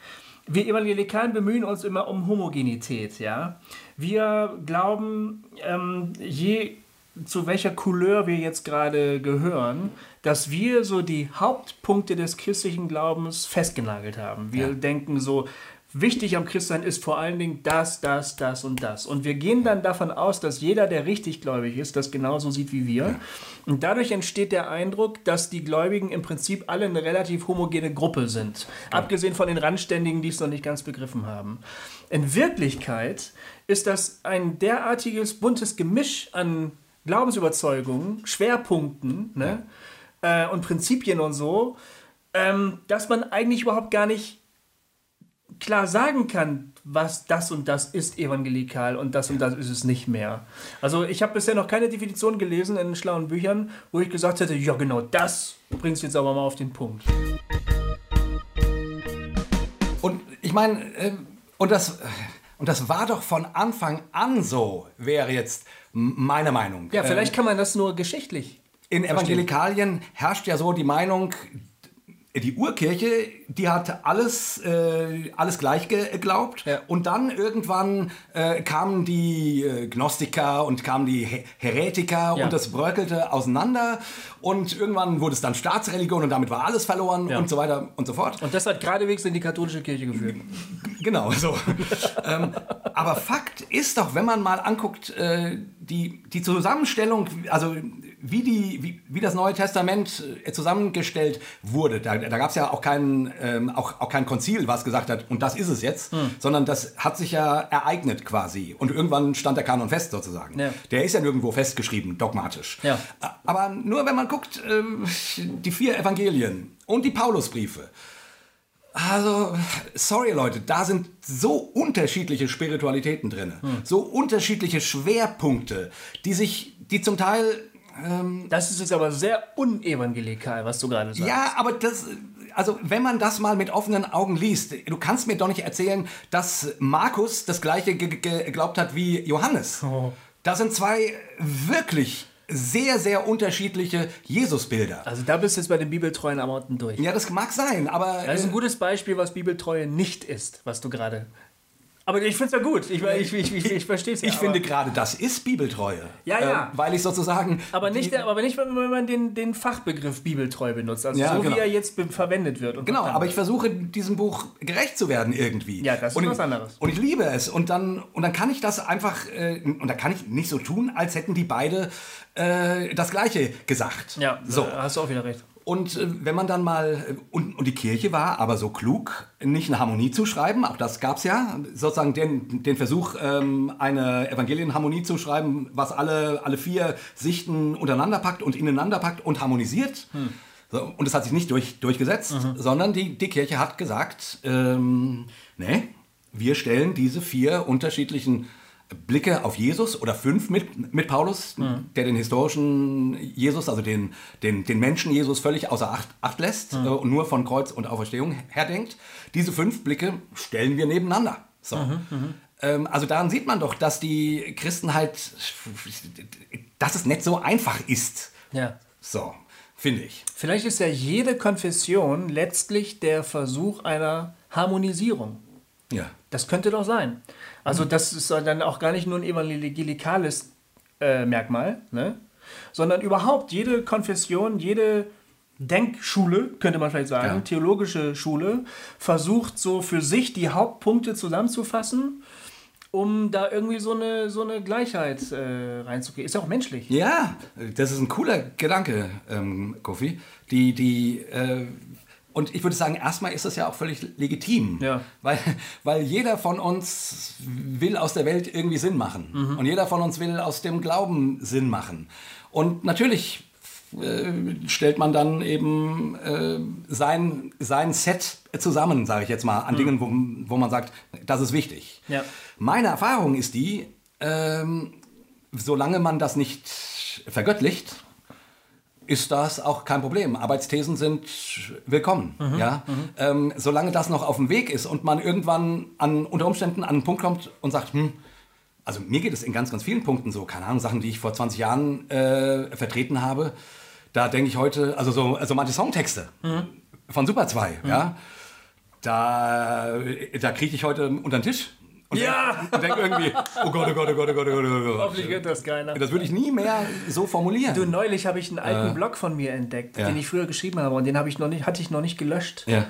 wir Evangelikalen bemühen uns immer um Homogenität, ja. Wir glauben, ähm, je zu welcher Couleur wir jetzt gerade gehören, dass wir so die Hauptpunkte des christlichen Glaubens festgenagelt haben. Wir ja. denken so, wichtig am Christsein ist vor allen Dingen das, das, das und das. Und wir gehen dann davon aus, dass jeder, der richtig gläubig ist, das genauso sieht wie wir. Und dadurch entsteht der Eindruck, dass die Gläubigen im Prinzip alle eine relativ homogene Gruppe sind. Abgesehen von den Randständigen, die es noch nicht ganz begriffen haben. In Wirklichkeit ist das ein derartiges buntes Gemisch an Glaubensüberzeugungen, Schwerpunkten ne? Äh, und Prinzipien und so, ähm, dass man eigentlich überhaupt gar nicht klar sagen kann, was das und das ist evangelikal und das und das ist es nicht mehr. Also ich habe bisher noch keine Definition gelesen in schlauen Büchern, wo ich gesagt hätte, ja genau das bringst du jetzt aber mal auf den Punkt. Und ich meine, äh, und das, und das war doch von Anfang an so, wäre jetzt meine Meinung. Ja, vielleicht ähm, kann man das nur geschichtlich. In Evangelikalien herrscht ja so die Meinung, die Urkirche, die hat alles, äh, alles gleich geglaubt. Ja. Und dann irgendwann äh, kamen die äh, Gnostiker und kamen die He Heretiker ja. und das bröckelte auseinander. Und irgendwann wurde es dann Staatsreligion und damit war alles verloren ja. und so weiter und so fort. Und das hat geradewegs in die katholische Kirche geführt. Genau, so. ähm, aber Fakt ist doch, wenn man mal anguckt, äh, die, die Zusammenstellung, also wie, die, wie, wie das Neue Testament äh, zusammengestellt wurde, da, da gab es ja auch kein, ähm, auch, auch kein Konzil, was gesagt hat, und das ist es jetzt, hm. sondern das hat sich ja ereignet quasi. Und irgendwann stand der Kanon fest sozusagen. Ja. Der ist ja nirgendwo festgeschrieben, dogmatisch. Ja. Aber nur wenn man guckt, äh, die vier Evangelien und die Paulusbriefe, also, sorry Leute, da sind so unterschiedliche Spiritualitäten drin, hm. so unterschiedliche Schwerpunkte, die sich, die zum Teil ähm, das ist jetzt aber sehr unevangelikal, was du gerade sagst. Ja, aber das, also wenn man das mal mit offenen Augen liest, du kannst mir doch nicht erzählen, dass Markus das gleiche geglaubt hat wie Johannes. Oh. Das sind zwei wirklich sehr, sehr unterschiedliche Jesusbilder. Also da bist du jetzt bei den Bibeltreuen am Orten durch. Ja, das mag sein, aber... Das ist ein gutes Beispiel, was Bibeltreue nicht ist, was du gerade aber ich finde es ja gut. Ich, ich, ich, ich, ich verstehe es ja. Ich finde gerade, das ist Bibeltreue. Ja, ja. Äh, weil ich sozusagen. Aber nicht, die, aber nicht wenn man den, den Fachbegriff Bibeltreu benutzt. Also ja, so genau. wie er jetzt verwendet wird. genau, aber ich versuche diesem Buch gerecht zu werden irgendwie. Ja, das ist und was anderes. Und ich liebe es. Und dann, und dann kann ich das einfach. Äh, und da kann ich nicht so tun, als hätten die beide äh, das Gleiche gesagt. Ja, so. hast du auch wieder recht. Und äh, wenn man dann mal, äh, und, und die Kirche war aber so klug, nicht eine Harmonie zu schreiben, auch das gab es ja, sozusagen den, den Versuch, ähm, eine Evangelienharmonie zu schreiben, was alle, alle vier Sichten untereinander packt und ineinander packt und harmonisiert. Hm. So, und das hat sich nicht durch, durchgesetzt, mhm. sondern die, die Kirche hat gesagt, ähm, nee, wir stellen diese vier unterschiedlichen Blicke auf Jesus oder fünf mit, mit Paulus, mhm. der den historischen Jesus, also den, den, den Menschen Jesus völlig außer Acht, Acht lässt mhm. äh, und nur von Kreuz und Auferstehung her denkt. Diese fünf Blicke stellen wir nebeneinander. So. Mhm, mhm, ähm, also daran sieht man doch, dass die Christen halt, dass es nicht so einfach ist. Ja. So, finde ich. Vielleicht ist ja jede Konfession letztlich der Versuch einer Harmonisierung. Ja. Das könnte doch sein. Also das ist dann auch gar nicht nur ein evangelikales äh, Merkmal, ne? sondern überhaupt jede Konfession, jede Denkschule, könnte man vielleicht sagen, ja. theologische Schule, versucht so für sich die Hauptpunkte zusammenzufassen, um da irgendwie so eine, so eine Gleichheit äh, reinzukriegen. Ist ja auch menschlich. Ja, das ist ein cooler Gedanke, ähm, Kofi. Die, die, äh, und ich würde sagen, erstmal ist das ja auch völlig legitim. Ja. Weil, weil jeder von uns will aus der Welt irgendwie Sinn machen. Mhm. Und jeder von uns will aus dem Glauben Sinn machen. Und natürlich äh, stellt man dann eben äh, sein, sein Set zusammen, sage ich jetzt mal, an mhm. Dingen, wo, wo man sagt, das ist wichtig. Ja. Meine Erfahrung ist die, ähm, solange man das nicht vergöttlicht, ist das auch kein Problem. Arbeitsthesen sind willkommen. Mhm, ja? Mhm. Ähm, solange das noch auf dem Weg ist und man irgendwann an, unter Umständen an einen Punkt kommt und sagt, hm, also mir geht es in ganz, ganz vielen Punkten so, keine Ahnung, Sachen, die ich vor 20 Jahren äh, vertreten habe, da denke ich heute, also so also manche Songtexte mhm. von Super 2, ja, da, da kriege ich heute unter den Tisch Und Ja! Denk, und denk irgendwie, oh Gott, oh Gott, oh Gott, oh Gott, oh Gott, oh Gott. Hoffentlich hört das keiner. Das würde ich nie mehr so formulieren. Du, neulich habe ich einen alten Blog von mir entdeckt, ja. den ich früher geschrieben habe und den habe ich noch nicht, hatte ich noch nicht gelöscht. ja.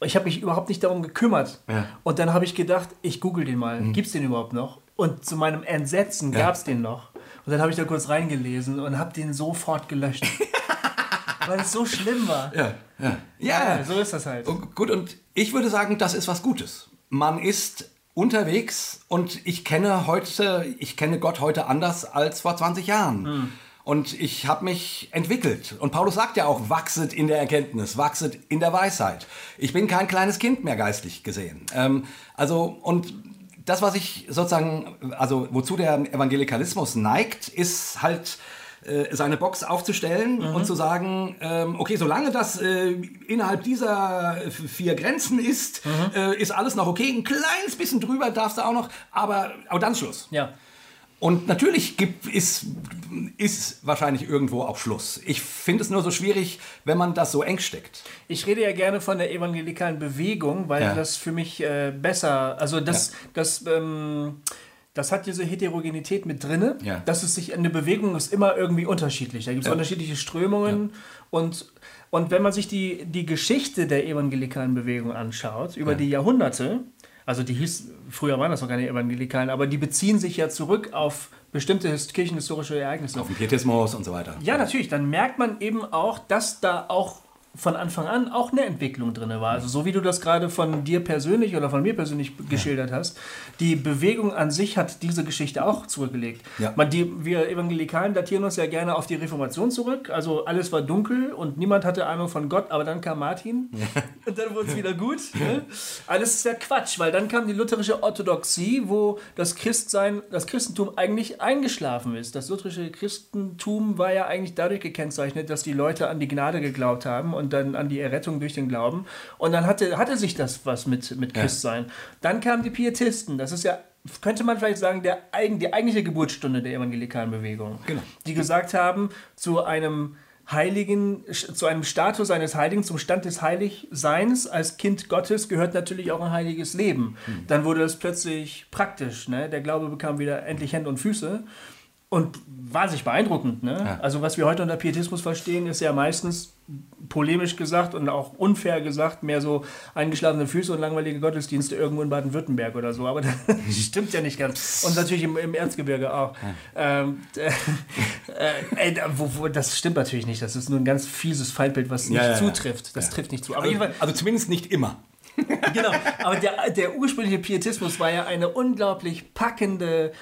Ich habe mich überhaupt nicht darum gekümmert. Ja. Mhm. Und dann habe ich gedacht, ich google den mal. Gibt's den überhaupt noch? Und zu meinem Entsetzen Ja. gab's den noch. Und dann habe ich da kurz reingelesen und habe den sofort gelöscht. Weil es so schlimm war. Ja, ja. Ja, Ja, so ist das halt. Und gut, und ich würde sagen, das ist was Gutes. Man ist unterwegs und ich kenne heute, ich kenne Gott heute anders als vor 20 Jahren. Und ich habe mich entwickelt. Und Paulus sagt ja auch, wachset in der Erkenntnis, wachset in der Weisheit. Ich bin kein kleines Kind mehr geistlich gesehen. Ähm, also, und das, was ich sozusagen, also wozu der Evangelikalismus neigt, ist halt seine Box aufzustellen und zu sagen, ähm, okay, solange das äh, innerhalb dieser vier Grenzen ist, äh, ist alles noch okay. Ein kleines bisschen drüber darfst du auch noch, aber, aber dann Schluss. Ja. Und natürlich gibt, ist, ist wahrscheinlich irgendwo auch Schluss. Ich finde es nur so schwierig, wenn man das so eng steckt. Ich rede ja gerne von der evangelikalen Bewegung, weil Ja. das für mich äh, besser, also das, das, ähm, das hat diese Heterogenität mit drinne. Ja. Dass es sich, eine Bewegung ist immer irgendwie unterschiedlich. Da gibt es Ja. unterschiedliche Strömungen und, und wenn man sich die, die Geschichte der evangelikalen Bewegung anschaut, über die Jahrhunderte, also die hieß, früher waren das noch keine Evangelikalen, aber die beziehen sich ja zurück auf bestimmte his- kirchenhistorische Ereignisse. Auf den Pietismus und so weiter. Ja, natürlich. Dann merkt man eben auch, dass da auch von Anfang an auch eine Entwicklung drin war. Also so wie du das gerade von dir persönlich oder von mir persönlich geschildert hast, die Bewegung an sich hat diese Geschichte auch zurückgelegt. Ja. Man, die, wir Evangelikalen datieren uns ja gerne auf die Reformation zurück. Also alles war dunkel und niemand hatte Ahnung von Gott, aber dann kam Martin und dann wurde es wieder gut. Ne? Alles ist ja Quatsch, weil dann kam die lutherische Orthodoxie, wo das Christsein, das Christentum eigentlich eingeschlafen ist. Das lutherische Christentum war ja eigentlich dadurch gekennzeichnet, dass die Leute an die Gnade geglaubt haben und dann an die Errettung durch den Glauben. Und dann hatte, hatte sich das was mit, mit Ja. Christsein. Dann kamen die Pietisten. Das ist ja, könnte man vielleicht sagen, der, die eigentliche Geburtsstunde der evangelikalen Bewegung. Genau. Die gesagt haben, zu einem Heiligen, zu einem Status eines Heiligen, zum Stand des Heiligseins als Kind Gottes gehört natürlich auch ein heiliges Leben. Hm. Dann wurde das plötzlich praktisch. Ne? Der Glaube bekam wieder endlich Hände und Füße. Und wahnsinnig beeindruckend. Ne? Ja. Also was wir heute unter Pietismus verstehen, ist ja meistens polemisch gesagt und auch unfair gesagt, mehr so eingeschlafene Füße und langweilige Gottesdienste irgendwo in Baden-Württemberg oder so. Aber das stimmt ja nicht ganz. Und natürlich im, im Erzgebirge auch. Ähm, äh, äh, wo, wo, das stimmt natürlich nicht. Das ist nur ein ganz fieses Feindbild, was nicht Ja, ja, ja. zutrifft. Das trifft nicht zu. Aber Also, also zumindest nicht immer. genau. Aber der, der ursprüngliche Pietismus war ja eine unglaublich packende,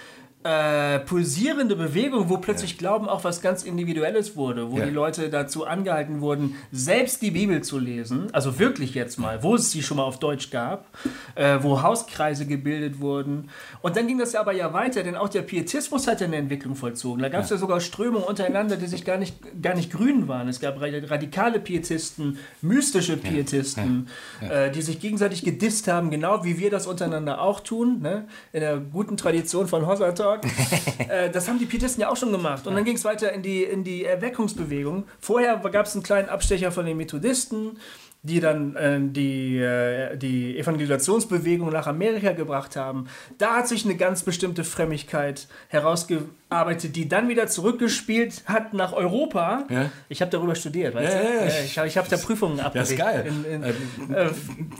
äh, pulsierende Bewegung, wo plötzlich Glauben auch was ganz Individuelles wurde, wo Ja. die Leute dazu angehalten wurden, selbst die Bibel zu lesen, also wirklich jetzt mal, wo es sie schon mal auf Deutsch gab, äh, wo Hauskreise gebildet wurden. Und dann ging das ja aber ja weiter, denn auch der Pietismus hat ja eine Entwicklung vollzogen. Da gab es ja. sogar Strömungen untereinander, die sich gar nicht, gar nicht grün waren. Es gab ra- radikale Pietisten, mystische Pietisten, Äh, die sich gegenseitig gedisst haben, genau wie wir das untereinander auch tun, ne? in der guten Tradition von Hossa Talk. äh, das haben die Pietisten ja auch schon gemacht. Und dann ging es weiter in die, in die Erweckungsbewegung. Vorher gab es einen kleinen Abstecher von den Methodisten, die dann äh, die, äh, die Evangelisationsbewegung nach Amerika gebracht haben. Da hat sich eine ganz bestimmte Frömmigkeit herausgearbeitet, die dann wieder zurückgespielt hat nach Europa. Ja. Ich habe darüber studiert, weißt Ja, du? ja. Äh, Ich habe ich hab da Prüfungen abgelegt. ist geil. In, in, Ähm, äh,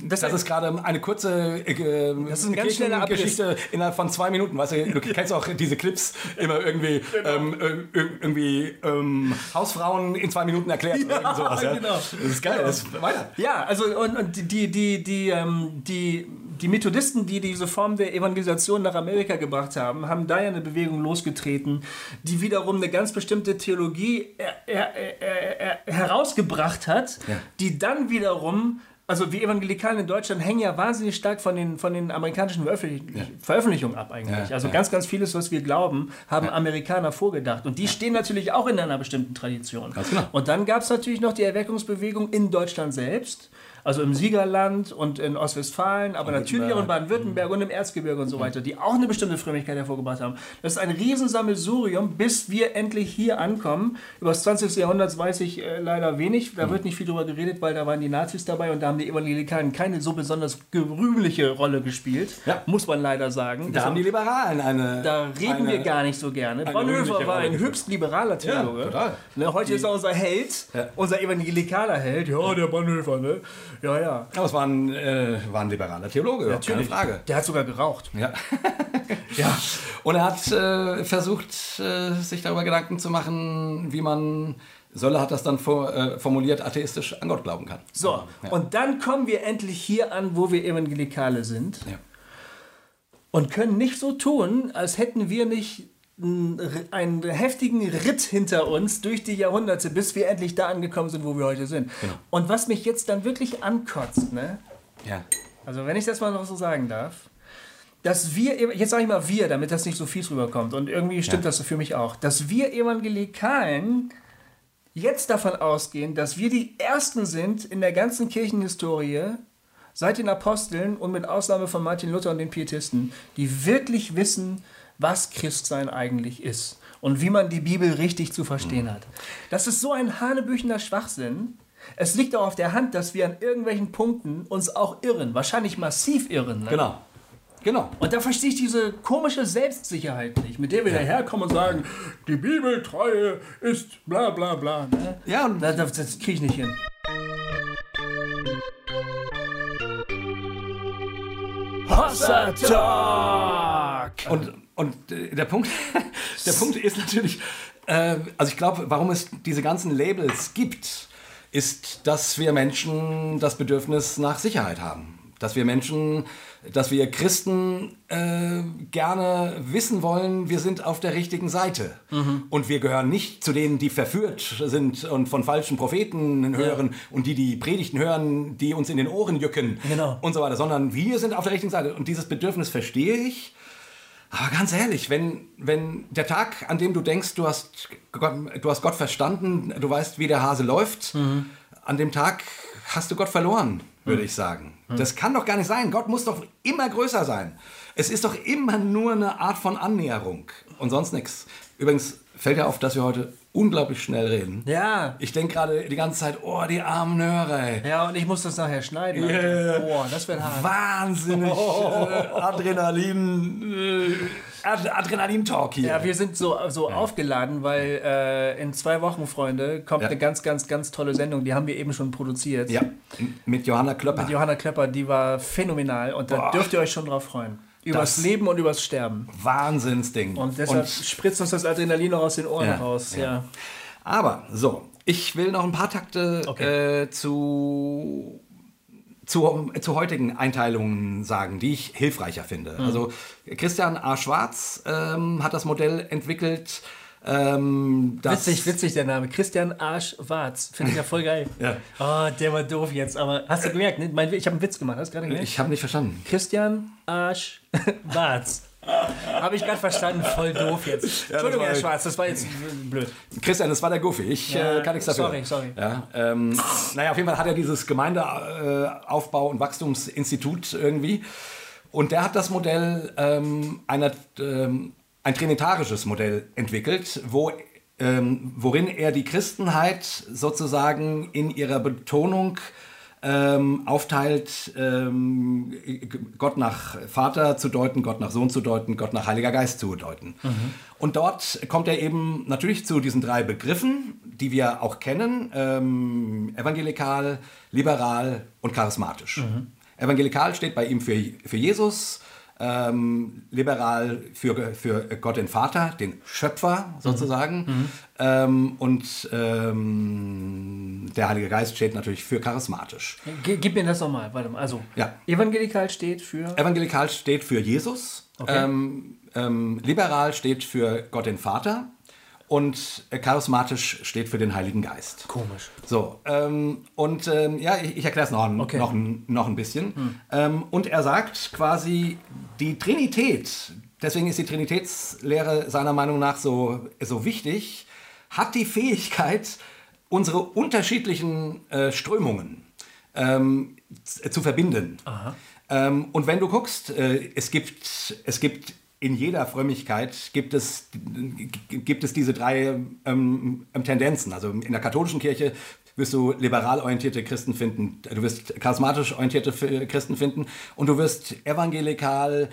das, Das ist gerade eine kurze äh, Das ist ein ganz schneller Abriss. Geschichte innerhalb von zwei Minuten. Weißt du, du kennst auch diese Clips immer irgendwie, ähm, äh, irgendwie ähm, Hausfrauen in zwei Minuten erklärt sowas. Ja? genau. Das ist geil. Das weiter. Ja, also und, und die, die, die, ähm, die, die Methodisten, die diese Form der Evangelisation nach Amerika gebracht haben, haben da ja eine Bewegung losgetreten, die wiederum eine ganz bestimmte Theologie er, er, er, er, herausgebracht hat, Ja. die dann wiederum also wir Evangelikalen in Deutschland hängen ja wahnsinnig stark von den, von den amerikanischen Veröffentlich Veröffentlichungen ab eigentlich. Ja, also ja. ganz, ganz vieles, was wir glauben, haben Amerikaner vorgedacht. Und die stehen natürlich auch in einer bestimmten Tradition. Ganz genau. Und dann gab es natürlich noch die Erweckungsbewegung in Deutschland selbst. Also im Siegerland und in Ostwestfalen, aber natürlich auch in Baden-Württemberg und im Erzgebirge und so weiter, die auch eine bestimmte Frömmigkeit hervorgebracht haben. Das ist ein Riesensammelsurium, bis wir endlich hier ankommen. Über das 20. Jahrhundert weiß ich äh, leider wenig. Da wird nicht viel drüber geredet, weil da waren die Nazis dabei und da haben die Evangelikalen keine so besonders gerühmliche Rolle gespielt. Ja. Muss man leider sagen. Da haben die Liberalen eine. Da reden eine, wir gar nicht so gerne. Bonhoeffer war ein höchst liberaler Theologe. Ja. Ne, heute ist er unser Held, Ja. unser evangelikaler Held. Ja, der Bonhoeffer, ne? Ja, ja. Aber es war ein, äh, war ein liberaler Theologe, überhaupt keine Frage. Der hat sogar geraucht. Ja. Ja. Und er hat äh, versucht, äh, sich darüber Gedanken zu machen, wie man, Sölle hat das dann äh, formuliert, atheistisch an Gott glauben kann. So, und dann kommen wir endlich hier an, wo wir Evangelikale sind Ja. und können nicht so tun, als hätten wir nicht einen, heftigen Ritt hinter uns durch die Jahrhunderte, bis wir endlich da angekommen sind, wo wir heute sind. Und was mich jetzt dann wirklich ankotzt, ne? Ja. Also wenn ich das mal noch so sagen darf, dass wir, jetzt sage ich mal wir, damit das nicht so viel rüberkommt und irgendwie stimmt Ja. das für mich auch, dass wir Evangelikalen jetzt davon ausgehen, dass wir die Ersten sind in der ganzen Kirchenhistorie, seit den Aposteln und mit Ausnahme von Martin Luther und den Pietisten, die wirklich wissen, was Christsein eigentlich ist und wie man die Bibel richtig zu verstehen hat. Das ist so ein hanebüchener Schwachsinn. Es liegt auch auf der Hand, dass wir an irgendwelchen Punkten uns auch irren, wahrscheinlich massiv irren. Ne? Genau. Genau. Und da verstehe ich diese komische Selbstsicherheit nicht, mit der wir daherkommen und sagen, die Bibeltreue ist bla bla bla. Ne? Ja, und Das, das, das kriege ich nicht hin. Hossa Talk! Und, und äh, der, Punkt, der Punkt ist natürlich, äh, also ich glaube, warum es diese ganzen Labels gibt, ist, dass wir Menschen das Bedürfnis nach Sicherheit haben. Dass wir Menschen, dass wir Christen äh, gerne wissen wollen, wir sind auf der richtigen Seite. Und wir gehören nicht zu denen, die verführt sind und von falschen Propheten hören und die die Predigten hören, die uns in den Ohren jucken Genau. und so weiter, sondern wir sind auf der richtigen Seite. Und dieses Bedürfnis verstehe ich. Aber ganz ehrlich, wenn, wenn der Tag, an dem du denkst, du hast, Gott, du hast Gott verstanden, du weißt, wie der Hase läuft, an dem Tag hast du Gott verloren, würde ich sagen. Das kann doch gar nicht sein. Gott muss doch immer größer sein. Es ist doch immer nur eine Art von Annäherung und sonst nichts. Übrigens fällt ja auf, dass wir heute unglaublich schnell reden. Ja. Ich denke gerade die ganze Zeit, oh, die armen Hörer, ey. Ja, und ich muss das nachher schneiden. Yeah. Boah, das wird hart. Wahnsinnig äh, Adrenalin, äh, Ad Adrenalin-Talk hier. Ja, wir sind so, so aufgeladen, weil äh, in zwei Wochen, Freunde, kommt Ja. eine ganz, ganz, ganz tolle Sendung. Die haben wir eben schon produziert. Ja, mit Johanna Klöpper. Mit Johanna Klepper, die war phänomenal und da Boah. dürft ihr euch schon drauf freuen. Übers Das- Leben und übers Sterben. Wahnsinnsding. Und deshalb spritzt uns das Adrenalin noch aus den Ohren Ja, raus. Ja. ja. aber so, ich will noch ein paar Takte Okay. äh, zu, zu, zu heutigen Einteilungen sagen, die ich hilfreicher finde. Mhm. Also Christian A. Schwarz ähm, hat das Modell entwickelt. Ähm, das Witzig, witzig der Name. Christian Arsch Warz. Finde ich ja voll geil. Ja. Oh, der war doof jetzt. Aber hast du gemerkt, ne? Mein, ich habe einen Witz gemacht. Hast du gerade gemerkt? Ich habe nicht verstanden. Christian Arsch Warz. Habe ich gerade verstanden. Voll doof jetzt. Entschuldigung, war- Herr Schwarz, das war jetzt blöd. Christian, das war der Goofy. Ich Ja, äh, kann nichts dafür. sorry, sorry. Ja, ähm, naja, auf jeden Fall hat er dieses Gemeindeaufbau- und Wachstumsinstitut irgendwie. Und der hat das Modell ähm, einer, ähm, ein trinitarisches Modell entwickelt, wo, ähm, worin er die Christenheit sozusagen in ihrer Betonung ähm, aufteilt, ähm, Gott nach Vater zu deuten, Gott nach Sohn zu deuten, Gott nach Heiliger Geist zu deuten. Und dort kommt er eben natürlich zu diesen drei Begriffen, die wir auch kennen, ähm, evangelikal, liberal und charismatisch. Evangelikal steht bei ihm für, für Jesus, ähm, liberal für, für Gott den Vater, den Schöpfer sozusagen. Ähm, und ähm, der Heilige Geist steht natürlich für charismatisch. Ge- Gib mir das nochmal. Warte mal. Also, Ja. evangelikal steht für. Evangelikal steht für Jesus, Okay. ähm, ähm, liberal steht für Gott den Vater und äh, charismatisch steht für den Heiligen Geist. Komisch. So, ähm, und ähm, ja, ich, ich erkläre es noch, ein- Okay. noch, ein- noch ein bisschen. Ähm, und er sagt quasi, die Trinität, deswegen ist die Trinitätslehre seiner Meinung nach so, so wichtig, hat die Fähigkeit, unsere unterschiedlichen äh, Strömungen ähm, zu verbinden. Ähm, und wenn du guckst, äh, es gibt, es gibt in jeder Frömmigkeit gibt es, gibt es diese drei ähm, Tendenzen. Also in der katholischen Kirche wirst du liberal orientierte Christen finden, du wirst charismatisch orientierte Christen finden und du wirst evangelikal,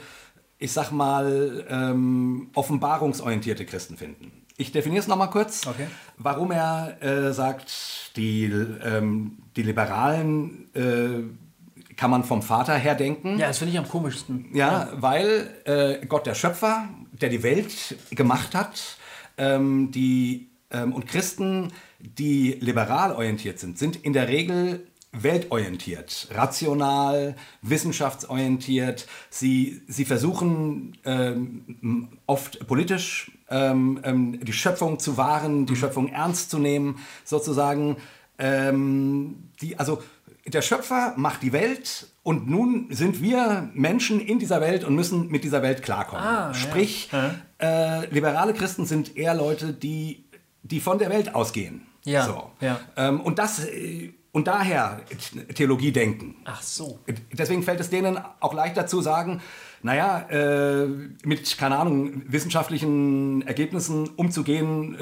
ich sag mal, ähm, offenbarungsorientierte Christen finden. Ich definiere es nochmal kurz, okay. warum er äh, sagt, die, ähm, die Liberalen äh, kann man vom Vater her denken. Ja, das finde ich am komischsten. Ja, ja. weil äh, Gott der Schöpfer, der die Welt gemacht hat, ähm, die, ähm, und Christen, die liberal orientiert sind, sind in der Regel weltorientiert, rational, wissenschaftsorientiert. Sie, sie versuchen ähm, oft politisch ähm, ähm, die Schöpfung zu wahren, die mhm. Schöpfung ernst zu nehmen, sozusagen. Ähm, die, also der Schöpfer macht die Welt und nun sind wir Menschen in dieser Welt und müssen mit dieser Welt klarkommen. Ah, Sprich, ja. äh, liberale Christen sind eher Leute, die, die von der Welt ausgehen. Ja. So. ja. Ähm, und das. Äh, und daher Theologie denken. Ach so. Deswegen fällt es denen auch leichter zu sagen, naja, äh, mit, keine Ahnung, wissenschaftlichen Ergebnissen umzugehen,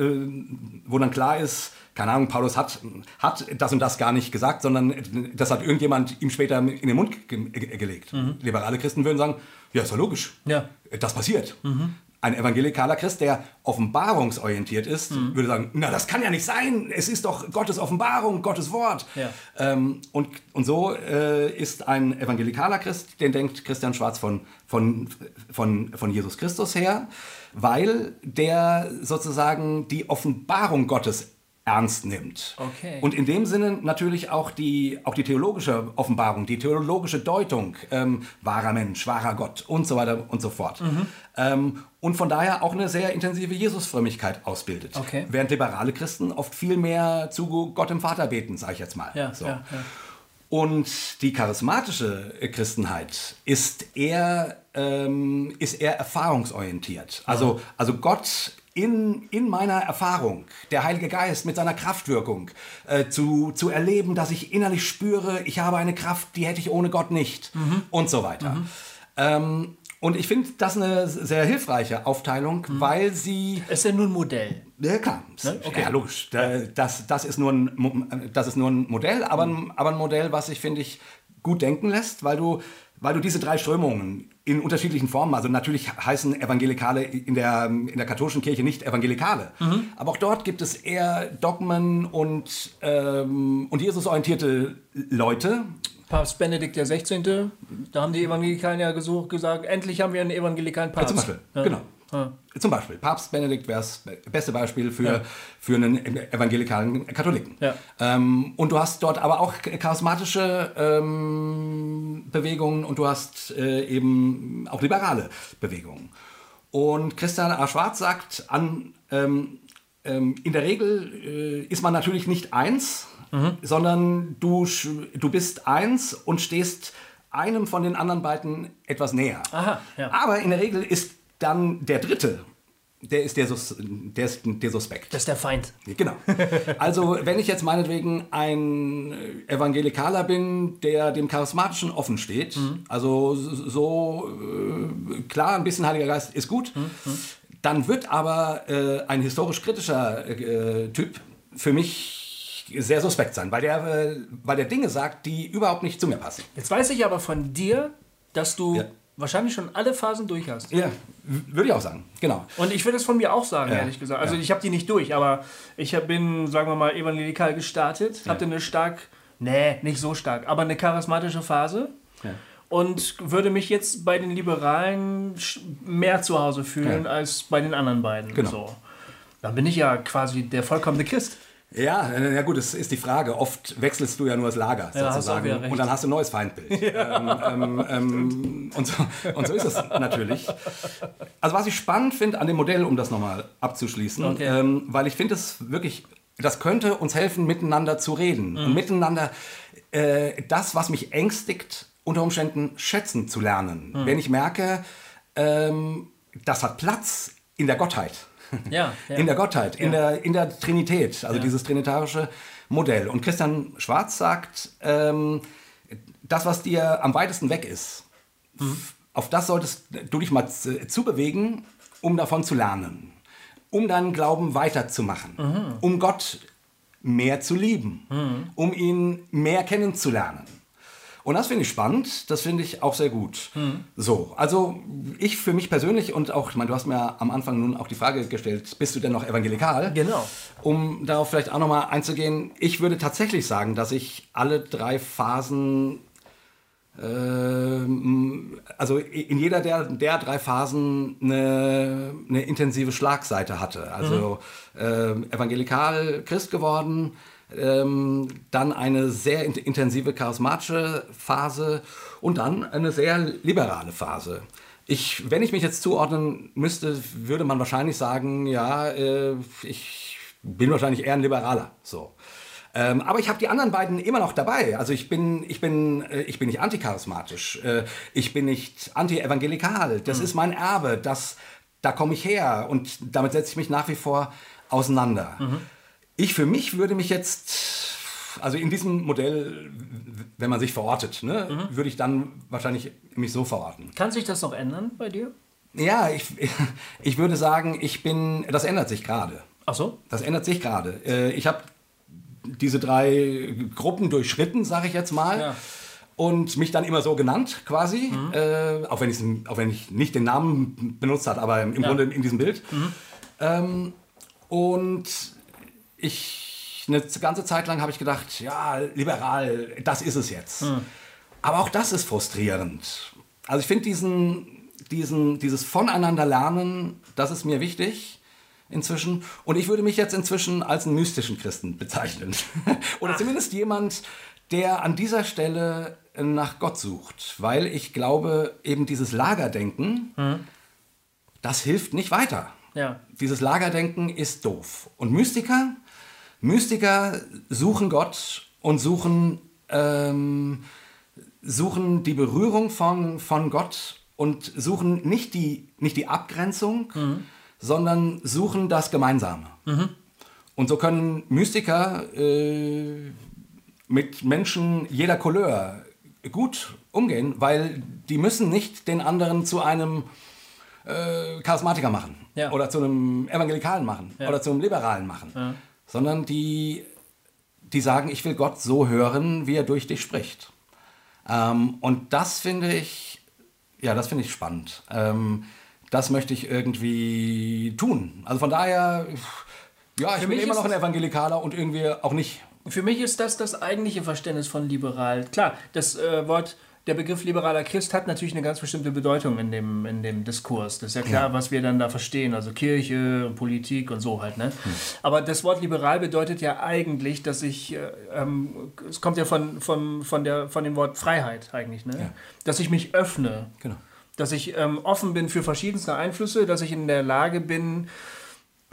äh, wo dann klar ist, keine Ahnung, Paulus hat, hat das und das gar nicht gesagt, sondern das hat irgendjemand ihm später in den Mund ge gelegt. Mhm. Liberale Christen würden sagen, ja, ist doch logisch. Ja. Das passiert. Mhm. Ein evangelikaler Christ, der offenbarungsorientiert ist, mhm. würde sagen, na, das kann ja nicht sein. Es ist doch Gottes Offenbarung, Gottes Wort. Ja. Ähm, und, und so äh, ist ein evangelikaler Christ, den denkt Christian Schwarz von, von, von, von Jesus Christus her, weil der sozusagen die Offenbarung Gottes ernst nimmt. Okay. Und in dem Sinne natürlich auch die, auch die theologische Offenbarung, die theologische Deutung, ähm, wahrer Mensch, wahrer Gott und so weiter und so fort. Mhm. Ähm, und von daher auch eine sehr intensive Jesusfrömmigkeit ausbildet. Okay. Während liberale Christen oft viel mehr zu Gott im Vater beten, sage ich jetzt mal. Ja, so. ja, ja. Und die charismatische Christenheit ist eher, ähm, ist eher erfahrungsorientiert. Also, also Gott in, in meiner Erfahrung, der Heilige Geist mit seiner Kraftwirkung, äh, zu, zu erleben, dass ich innerlich spüre, ich habe eine Kraft, die hätte ich ohne Gott nicht mhm. und so weiter. Mhm. Ähm, und ich finde das eine sehr hilfreiche Aufteilung, mhm. weil sie... Ist ja nur ein Modell. Ja, klar. Ne? Okay. Ja, logisch. Das, das, ist nur ein, das ist nur ein Modell, aber, mhm. aber ein Modell, was sich, finde ich, gut denken lässt, weil du, weil du diese drei Strömungen in unterschiedlichen Formen. Also natürlich heißen Evangelikale in der, in der katholischen Kirche nicht Evangelikale. Mhm. Aber auch dort gibt es eher Dogmen und, ähm, und Jesus-orientierte Leute. Papst Benedikt XVI., da haben die Evangelikalen ja gesucht, gesagt, endlich haben wir einen evangelikalen Papst. Ja, zum Beispiel, ja. genau. Ja. Zum Beispiel, Papst Benedikt wäre das beste Beispiel für, ja. für einen evangelikalen Katholiken. Ja. Ähm, und du hast dort aber auch charismatische ähm, Bewegungen und du hast äh, eben auch liberale Bewegungen. Und Christian A. Schwarz sagt, an, ähm, ähm in der Regel äh, ist man natürlich nicht eins, mhm. sondern du, du bist eins und stehst einem von den anderen beiden etwas näher. Aha. Aber in der Regel ist dann der dritte, der ist der, Sus der, ist der Suspekt. Das ist der Feind. Genau. Also, wenn ich jetzt meinetwegen ein Evangelikaler bin, der dem Charismatischen offen steht, mhm. also so äh, klar, ein bisschen Heiliger Geist ist gut, mhm. dann wird aber äh, ein historisch kritischer äh, Typ für mich sehr suspekt sein, weil der, äh, weil der Dinge sagt, die überhaupt nicht zu mir passen. Jetzt weiß ich aber von dir, dass du ja wahrscheinlich schon alle Phasen durch hast. Ja, würde ich auch sagen, genau. Und ich würde es von mir auch sagen, ja. ehrlich gesagt. Also ja. ich habe die nicht durch, aber ich bin, sagen wir mal, evangelikal gestartet, ja. hatte eine stark, nee, nicht so stark, aber eine charismatische Phase. Ja. Und würde mich jetzt bei den Liberalen mehr zu Hause fühlen als bei den anderen beiden. Genau. So. Dann bin ich ja quasi der vollkommene Christ. Ja, ja gut, das ist die Frage. Oft wechselst du ja nur das Lager ja, sozusagen und dann hast du ein neues Feindbild. Ja. Ähm, ähm, ähm, und, so, und so ist es natürlich. Also was ich spannend finde an dem Modell, um das nochmal abzuschließen, okay. ähm, weil ich finde es wirklich, das könnte uns helfen, miteinander zu reden mhm. und miteinander äh, das, was mich ängstigt, unter Umständen schätzen zu lernen. Mhm. Wenn ich merke, ähm, das hat Platz in der Gottheit. Ja, ja. In der Gottheit, in, ja. der, in der Trinität, also dieses trinitarische Modell. Und Christian Schwarz sagt, ähm, das, was dir am weitesten weg ist, auf das solltest du dich mal zubewegen, um davon zu lernen, um deinen Glauben weiterzumachen, um Gott mehr zu lieben, um ihn mehr kennenzulernen. Und das finde ich spannend, das finde ich auch sehr gut. So, also ich für mich persönlich und auch, ich meine, du hast mir am Anfang nun auch die Frage gestellt, bist du denn noch evangelikal? Genau. Um darauf vielleicht auch nochmal einzugehen, ich würde tatsächlich sagen, dass ich alle drei Phasen, ähm, also in jeder der, der drei Phasen eine, eine intensive Schlagseite hatte. Also ähm, evangelikal Christ geworden, ähm, dann eine sehr in- intensive charismatische Phase und dann eine sehr liberale Phase. Ich, wenn ich mich jetzt zuordnen müsste, würde man wahrscheinlich sagen, ja, äh, ich bin wahrscheinlich eher ein Liberaler. So. Ähm, aber ich habe die anderen beiden immer noch dabei. Also ich bin, ich bin, äh, ich bin nicht anticharismatisch. Äh, ich bin nicht anti-evangelikal. Das ist mein Erbe. Das, da komme ich her und damit setze ich mich nach wie vor auseinander. Ich für mich würde mich jetzt, also in diesem Modell, wenn man sich verortet, ne, würde ich dann wahrscheinlich mich so verorten. Kann sich das noch ändern bei dir? Ja, ich, ich würde sagen, ich bin, das ändert sich gerade. Ach so? Das ändert sich gerade. Äh, Ich habe diese drei Gruppen durchschritten, sage ich jetzt mal. Ja. Und mich dann immer so genannt, quasi. Äh, auch, wenn ich's- auch wenn ich nicht den Namen benutzt habe, aber im Ja. Grunde in diesem Bild. Ähm, und ich, eine ganze Zeit lang habe ich gedacht, ja, liberal, das ist es jetzt. Aber auch das ist frustrierend. Also ich finde diesen, diesen, dieses Voneinanderlernen, das ist mir wichtig inzwischen. Und ich würde mich jetzt inzwischen als einen mystischen Christen bezeichnen. Oder zumindest jemand, der an dieser Stelle nach Gott sucht. Weil ich glaube, eben dieses Lagerdenken, das hilft nicht weiter. Ja. Dieses Lagerdenken ist doof. Und Mystiker, Mystiker suchen Gott und suchen, ähm, suchen die Berührung von, von Gott und suchen nicht die, nicht die Abgrenzung, sondern suchen das Gemeinsame. Und so können Mystiker äh, mit Menschen jeder Couleur gut umgehen, weil die müssen nicht den anderen zu einem äh, Charismatiker machen Ja. oder zu einem Evangelikalen machen Ja. oder zu einem Liberalen machen, sondern die, die sagen, ich will Gott so hören, wie er durch dich spricht. Ähm, und das finde ich, ja, das finde ich spannend. Ähm, das möchte ich irgendwie tun. Also von daher, ja, ich bin immer noch ein Evangelikaler und irgendwie auch nicht. Für mich ist das das eigentliche Verständnis von liberal. Klar, das äh, Wort, der Begriff liberaler Christ hat natürlich eine ganz bestimmte Bedeutung in dem, in dem Diskurs. Das ist ja klar, was wir dann da verstehen, also Kirche und Politik und so halt. Ne? Aber das Wort liberal bedeutet ja eigentlich, dass ich, äh, ähm, es kommt ja von, von, von, der, von dem Wort Freiheit eigentlich, ne? Ja. dass ich mich öffne. Genau. Dass ich ähm, offen bin für verschiedenste Einflüsse, dass ich in der Lage bin,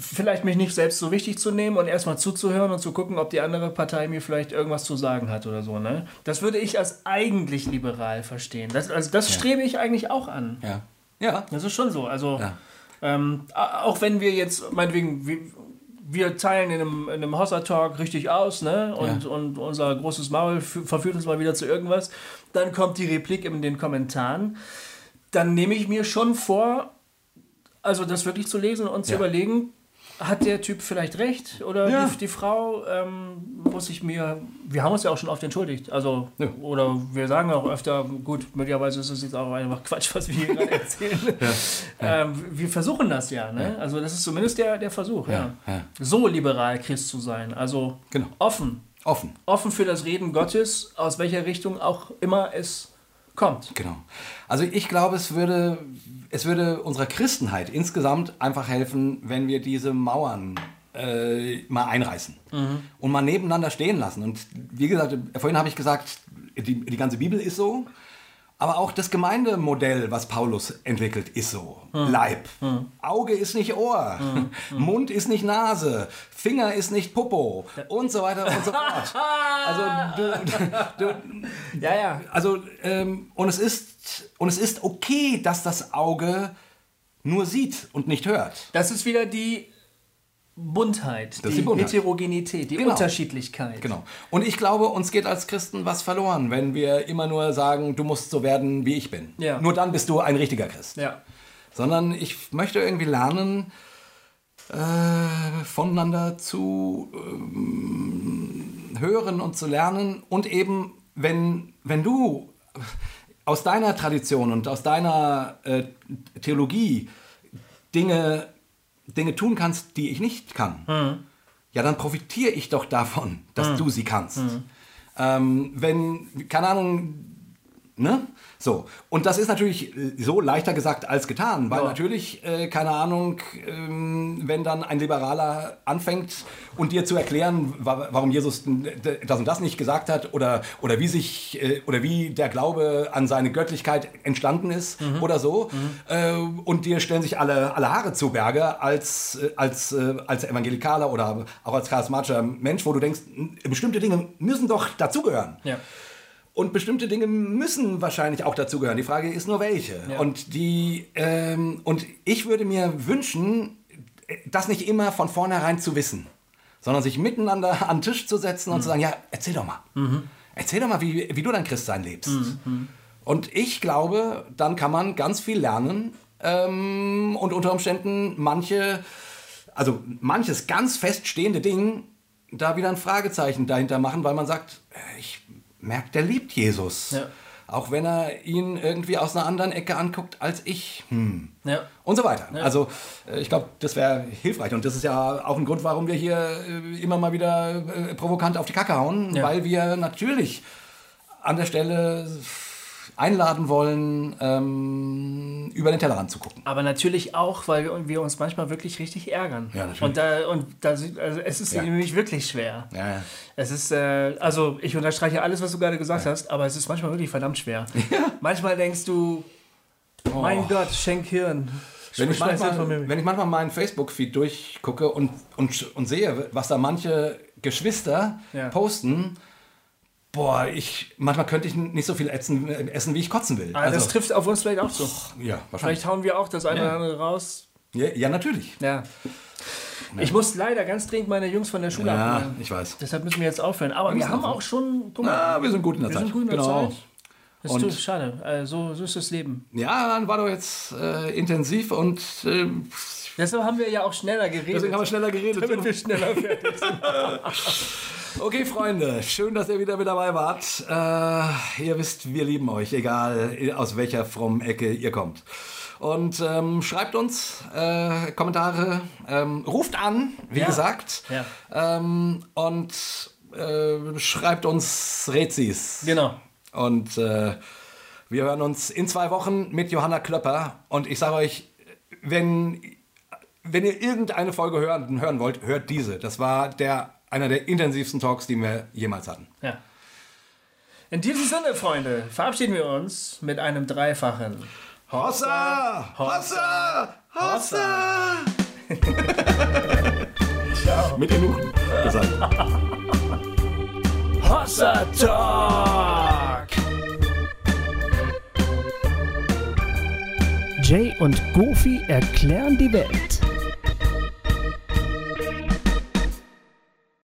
vielleicht mich nicht selbst so wichtig zu nehmen und erstmal zuzuhören und zu gucken, ob die andere Partei mir vielleicht irgendwas zu sagen hat oder so. Ne? Das würde ich als eigentlich liberal verstehen. Das, also das strebe ich eigentlich auch an. Ja. Ja. Das ist schon so. Also Ja. ähm, auch wenn wir jetzt, meinetwegen, wir, wir teilen in einem, in einem Hossa-Talk richtig aus, ne? Und, Ja. und unser großes Maul fü- verführt uns mal wieder zu irgendwas. Dann kommt die Replik in den Kommentaren. Dann nehme ich mir schon vor, also das wirklich zu lesen und zu Ja. überlegen, hat der Typ vielleicht recht? Oder Ja. die, die Frau ähm, muss ich mir. Wir haben uns ja auch schon oft entschuldigt. Also, Ja. oder wir sagen auch öfter, gut, möglicherweise ist es jetzt auch einfach Quatsch, was wir hier gerade erzählen. Ähm, wir versuchen das ja, ne? Also, das ist zumindest der, der Versuch, ja. ja. So liberal Christ zu sein. Also Genau. offen. Offen. Offen für das Reden Gottes, aus welcher Richtung auch immer es kommt. Genau. Also ich glaube, es würde, es würde unserer Christenheit insgesamt einfach helfen, wenn wir diese Mauern äh, mal einreißen und mal nebeneinander stehen lassen. Und wie gesagt, vorhin habe ich gesagt, die, die ganze Bibel ist so. Aber auch das Gemeindemodell, was Paulus entwickelt, ist so. Leib. Auge ist nicht Ohr. Mund ist nicht Nase. Finger ist nicht Popo. Und so weiter und so fort. Also du, du, Ja, ja. also, ähm, und, es ist, und es ist okay, dass das Auge nur sieht und nicht hört. Das ist wieder die Buntheit, die, die Buntheit. Heterogenität, die Genau. Unterschiedlichkeit. Genau. Und ich glaube, uns geht als Christen was verloren, wenn wir immer nur sagen, du musst so werden, wie ich bin. Ja. Nur dann bist du ein richtiger Christ. Ja. Sondern ich möchte irgendwie lernen, äh, voneinander zu ähm, hören und zu lernen und eben, wenn, wenn du aus deiner Tradition und aus deiner äh, Theologie Dinge, Dinge tun kannst, die ich nicht kann, ja, dann profitiere ich doch davon, dass du sie kannst. Ähm, wenn, keine Ahnung, Ne? So. Und das ist natürlich so leichter gesagt als getan, weil Ja. natürlich, äh, keine Ahnung, ähm, wenn dann ein Liberaler anfängt und dir zu erklären, wa warum Jesus das und das nicht gesagt hat oder, oder wie sich äh, oder wie der Glaube an seine Göttlichkeit entstanden ist oder so, äh, und dir stellen sich alle, alle Haare zu Berge als, äh, als, äh, als Evangelikaler oder auch als charismatischer Mensch, wo du denkst, bestimmte Dinge müssen doch dazugehören. Ja. Und bestimmte Dinge müssen wahrscheinlich auch dazugehören. Die Frage ist nur welche. Ja. Und die ähm, und ich würde mir wünschen, das nicht immer von vornherein zu wissen, sondern sich miteinander an den Tisch zu setzen und zu sagen, ja, erzähl doch mal. Erzähl doch mal, wie, wie du dein Christsein lebst. Und ich glaube, dann kann man ganz viel lernen ähm, und unter Umständen manche, also manches ganz feststehende Ding, da wieder ein Fragezeichen dahinter machen, weil man sagt, ich merke, der liebt Jesus. Ja. Auch wenn er ihn irgendwie aus einer anderen Ecke anguckt als ich. Hm. Ja. Und so weiter. Also äh, ich glaube, das wäre hilfreich. Und das ist ja auch ein Grund, warum wir hier äh, immer mal wieder äh, provokant auf die Kacke hauen, Ja. weil wir natürlich an der Stelle einladen wollen, ähm, über den Tellerrand zu gucken. Aber natürlich auch, weil wir- uns manchmal wirklich richtig ärgern. Ja, natürlich. Und, da, und da, also es ist Ja. nämlich wirklich schwer. Ja, ja. Es ist, äh, also ich unterstreiche alles, was du gerade gesagt hast, aber es ist manchmal wirklich verdammt schwer. Manchmal denkst du, mein Gott, schenk Hirn. Wenn ich, manchmal, wenn ich manchmal meinen Facebook-Feed durchgucke und, und, und sehe, was da manche Geschwister Ja. posten, boah, ich, manchmal könnte ich nicht so viel essen, essen wie ich kotzen will. Ah, das trifft auf uns vielleicht auch so. ja, wahrscheinlich. Vielleicht hauen wir auch das eine Ja. oder andere raus. Ja, ja, natürlich. Ja. Ich muss leider ganz dringend meine Jungs von der Schule Ja, abholen. ich weiß. Deshalb müssen wir jetzt aufhören. Aber wir müssen haben auch schon, guck mal, Ah, wir sind gut in der wir Zeit. sind gut in der genau. Zeit. Das Und- ist schade. Äh, so, so ist das Leben. Ja, dann war doch jetzt äh, intensiv und äh, Deshalb haben wir ja auch schneller geredet. deswegen haben wir schneller geredet. damit wir schneller fertig sind. Okay, Freunde, schön, dass ihr wieder mit dabei wart. Äh, ihr wisst, wir lieben euch, egal aus welcher frommen Ecke ihr kommt. Und ähm, schreibt uns äh, Kommentare, ähm, ruft an, wie Ja. gesagt, Ja. ähm, und äh, schreibt uns Rezis. Genau. Und äh, wir hören uns in zwei Wochen mit Johanna Klöpper. Und ich sage euch, wenn, wenn ihr irgendeine Folge hören, hören wollt, hört diese. Das war der, einer der intensivsten Talks, die wir jemals hatten. Ja. In diesem Sinne, Freunde, verabschieden wir uns mit einem dreifachen. Hossa! Hossa! Hossa! Mit genug gesagt. Hossa Talk! Jay und Goofy erklären die Welt.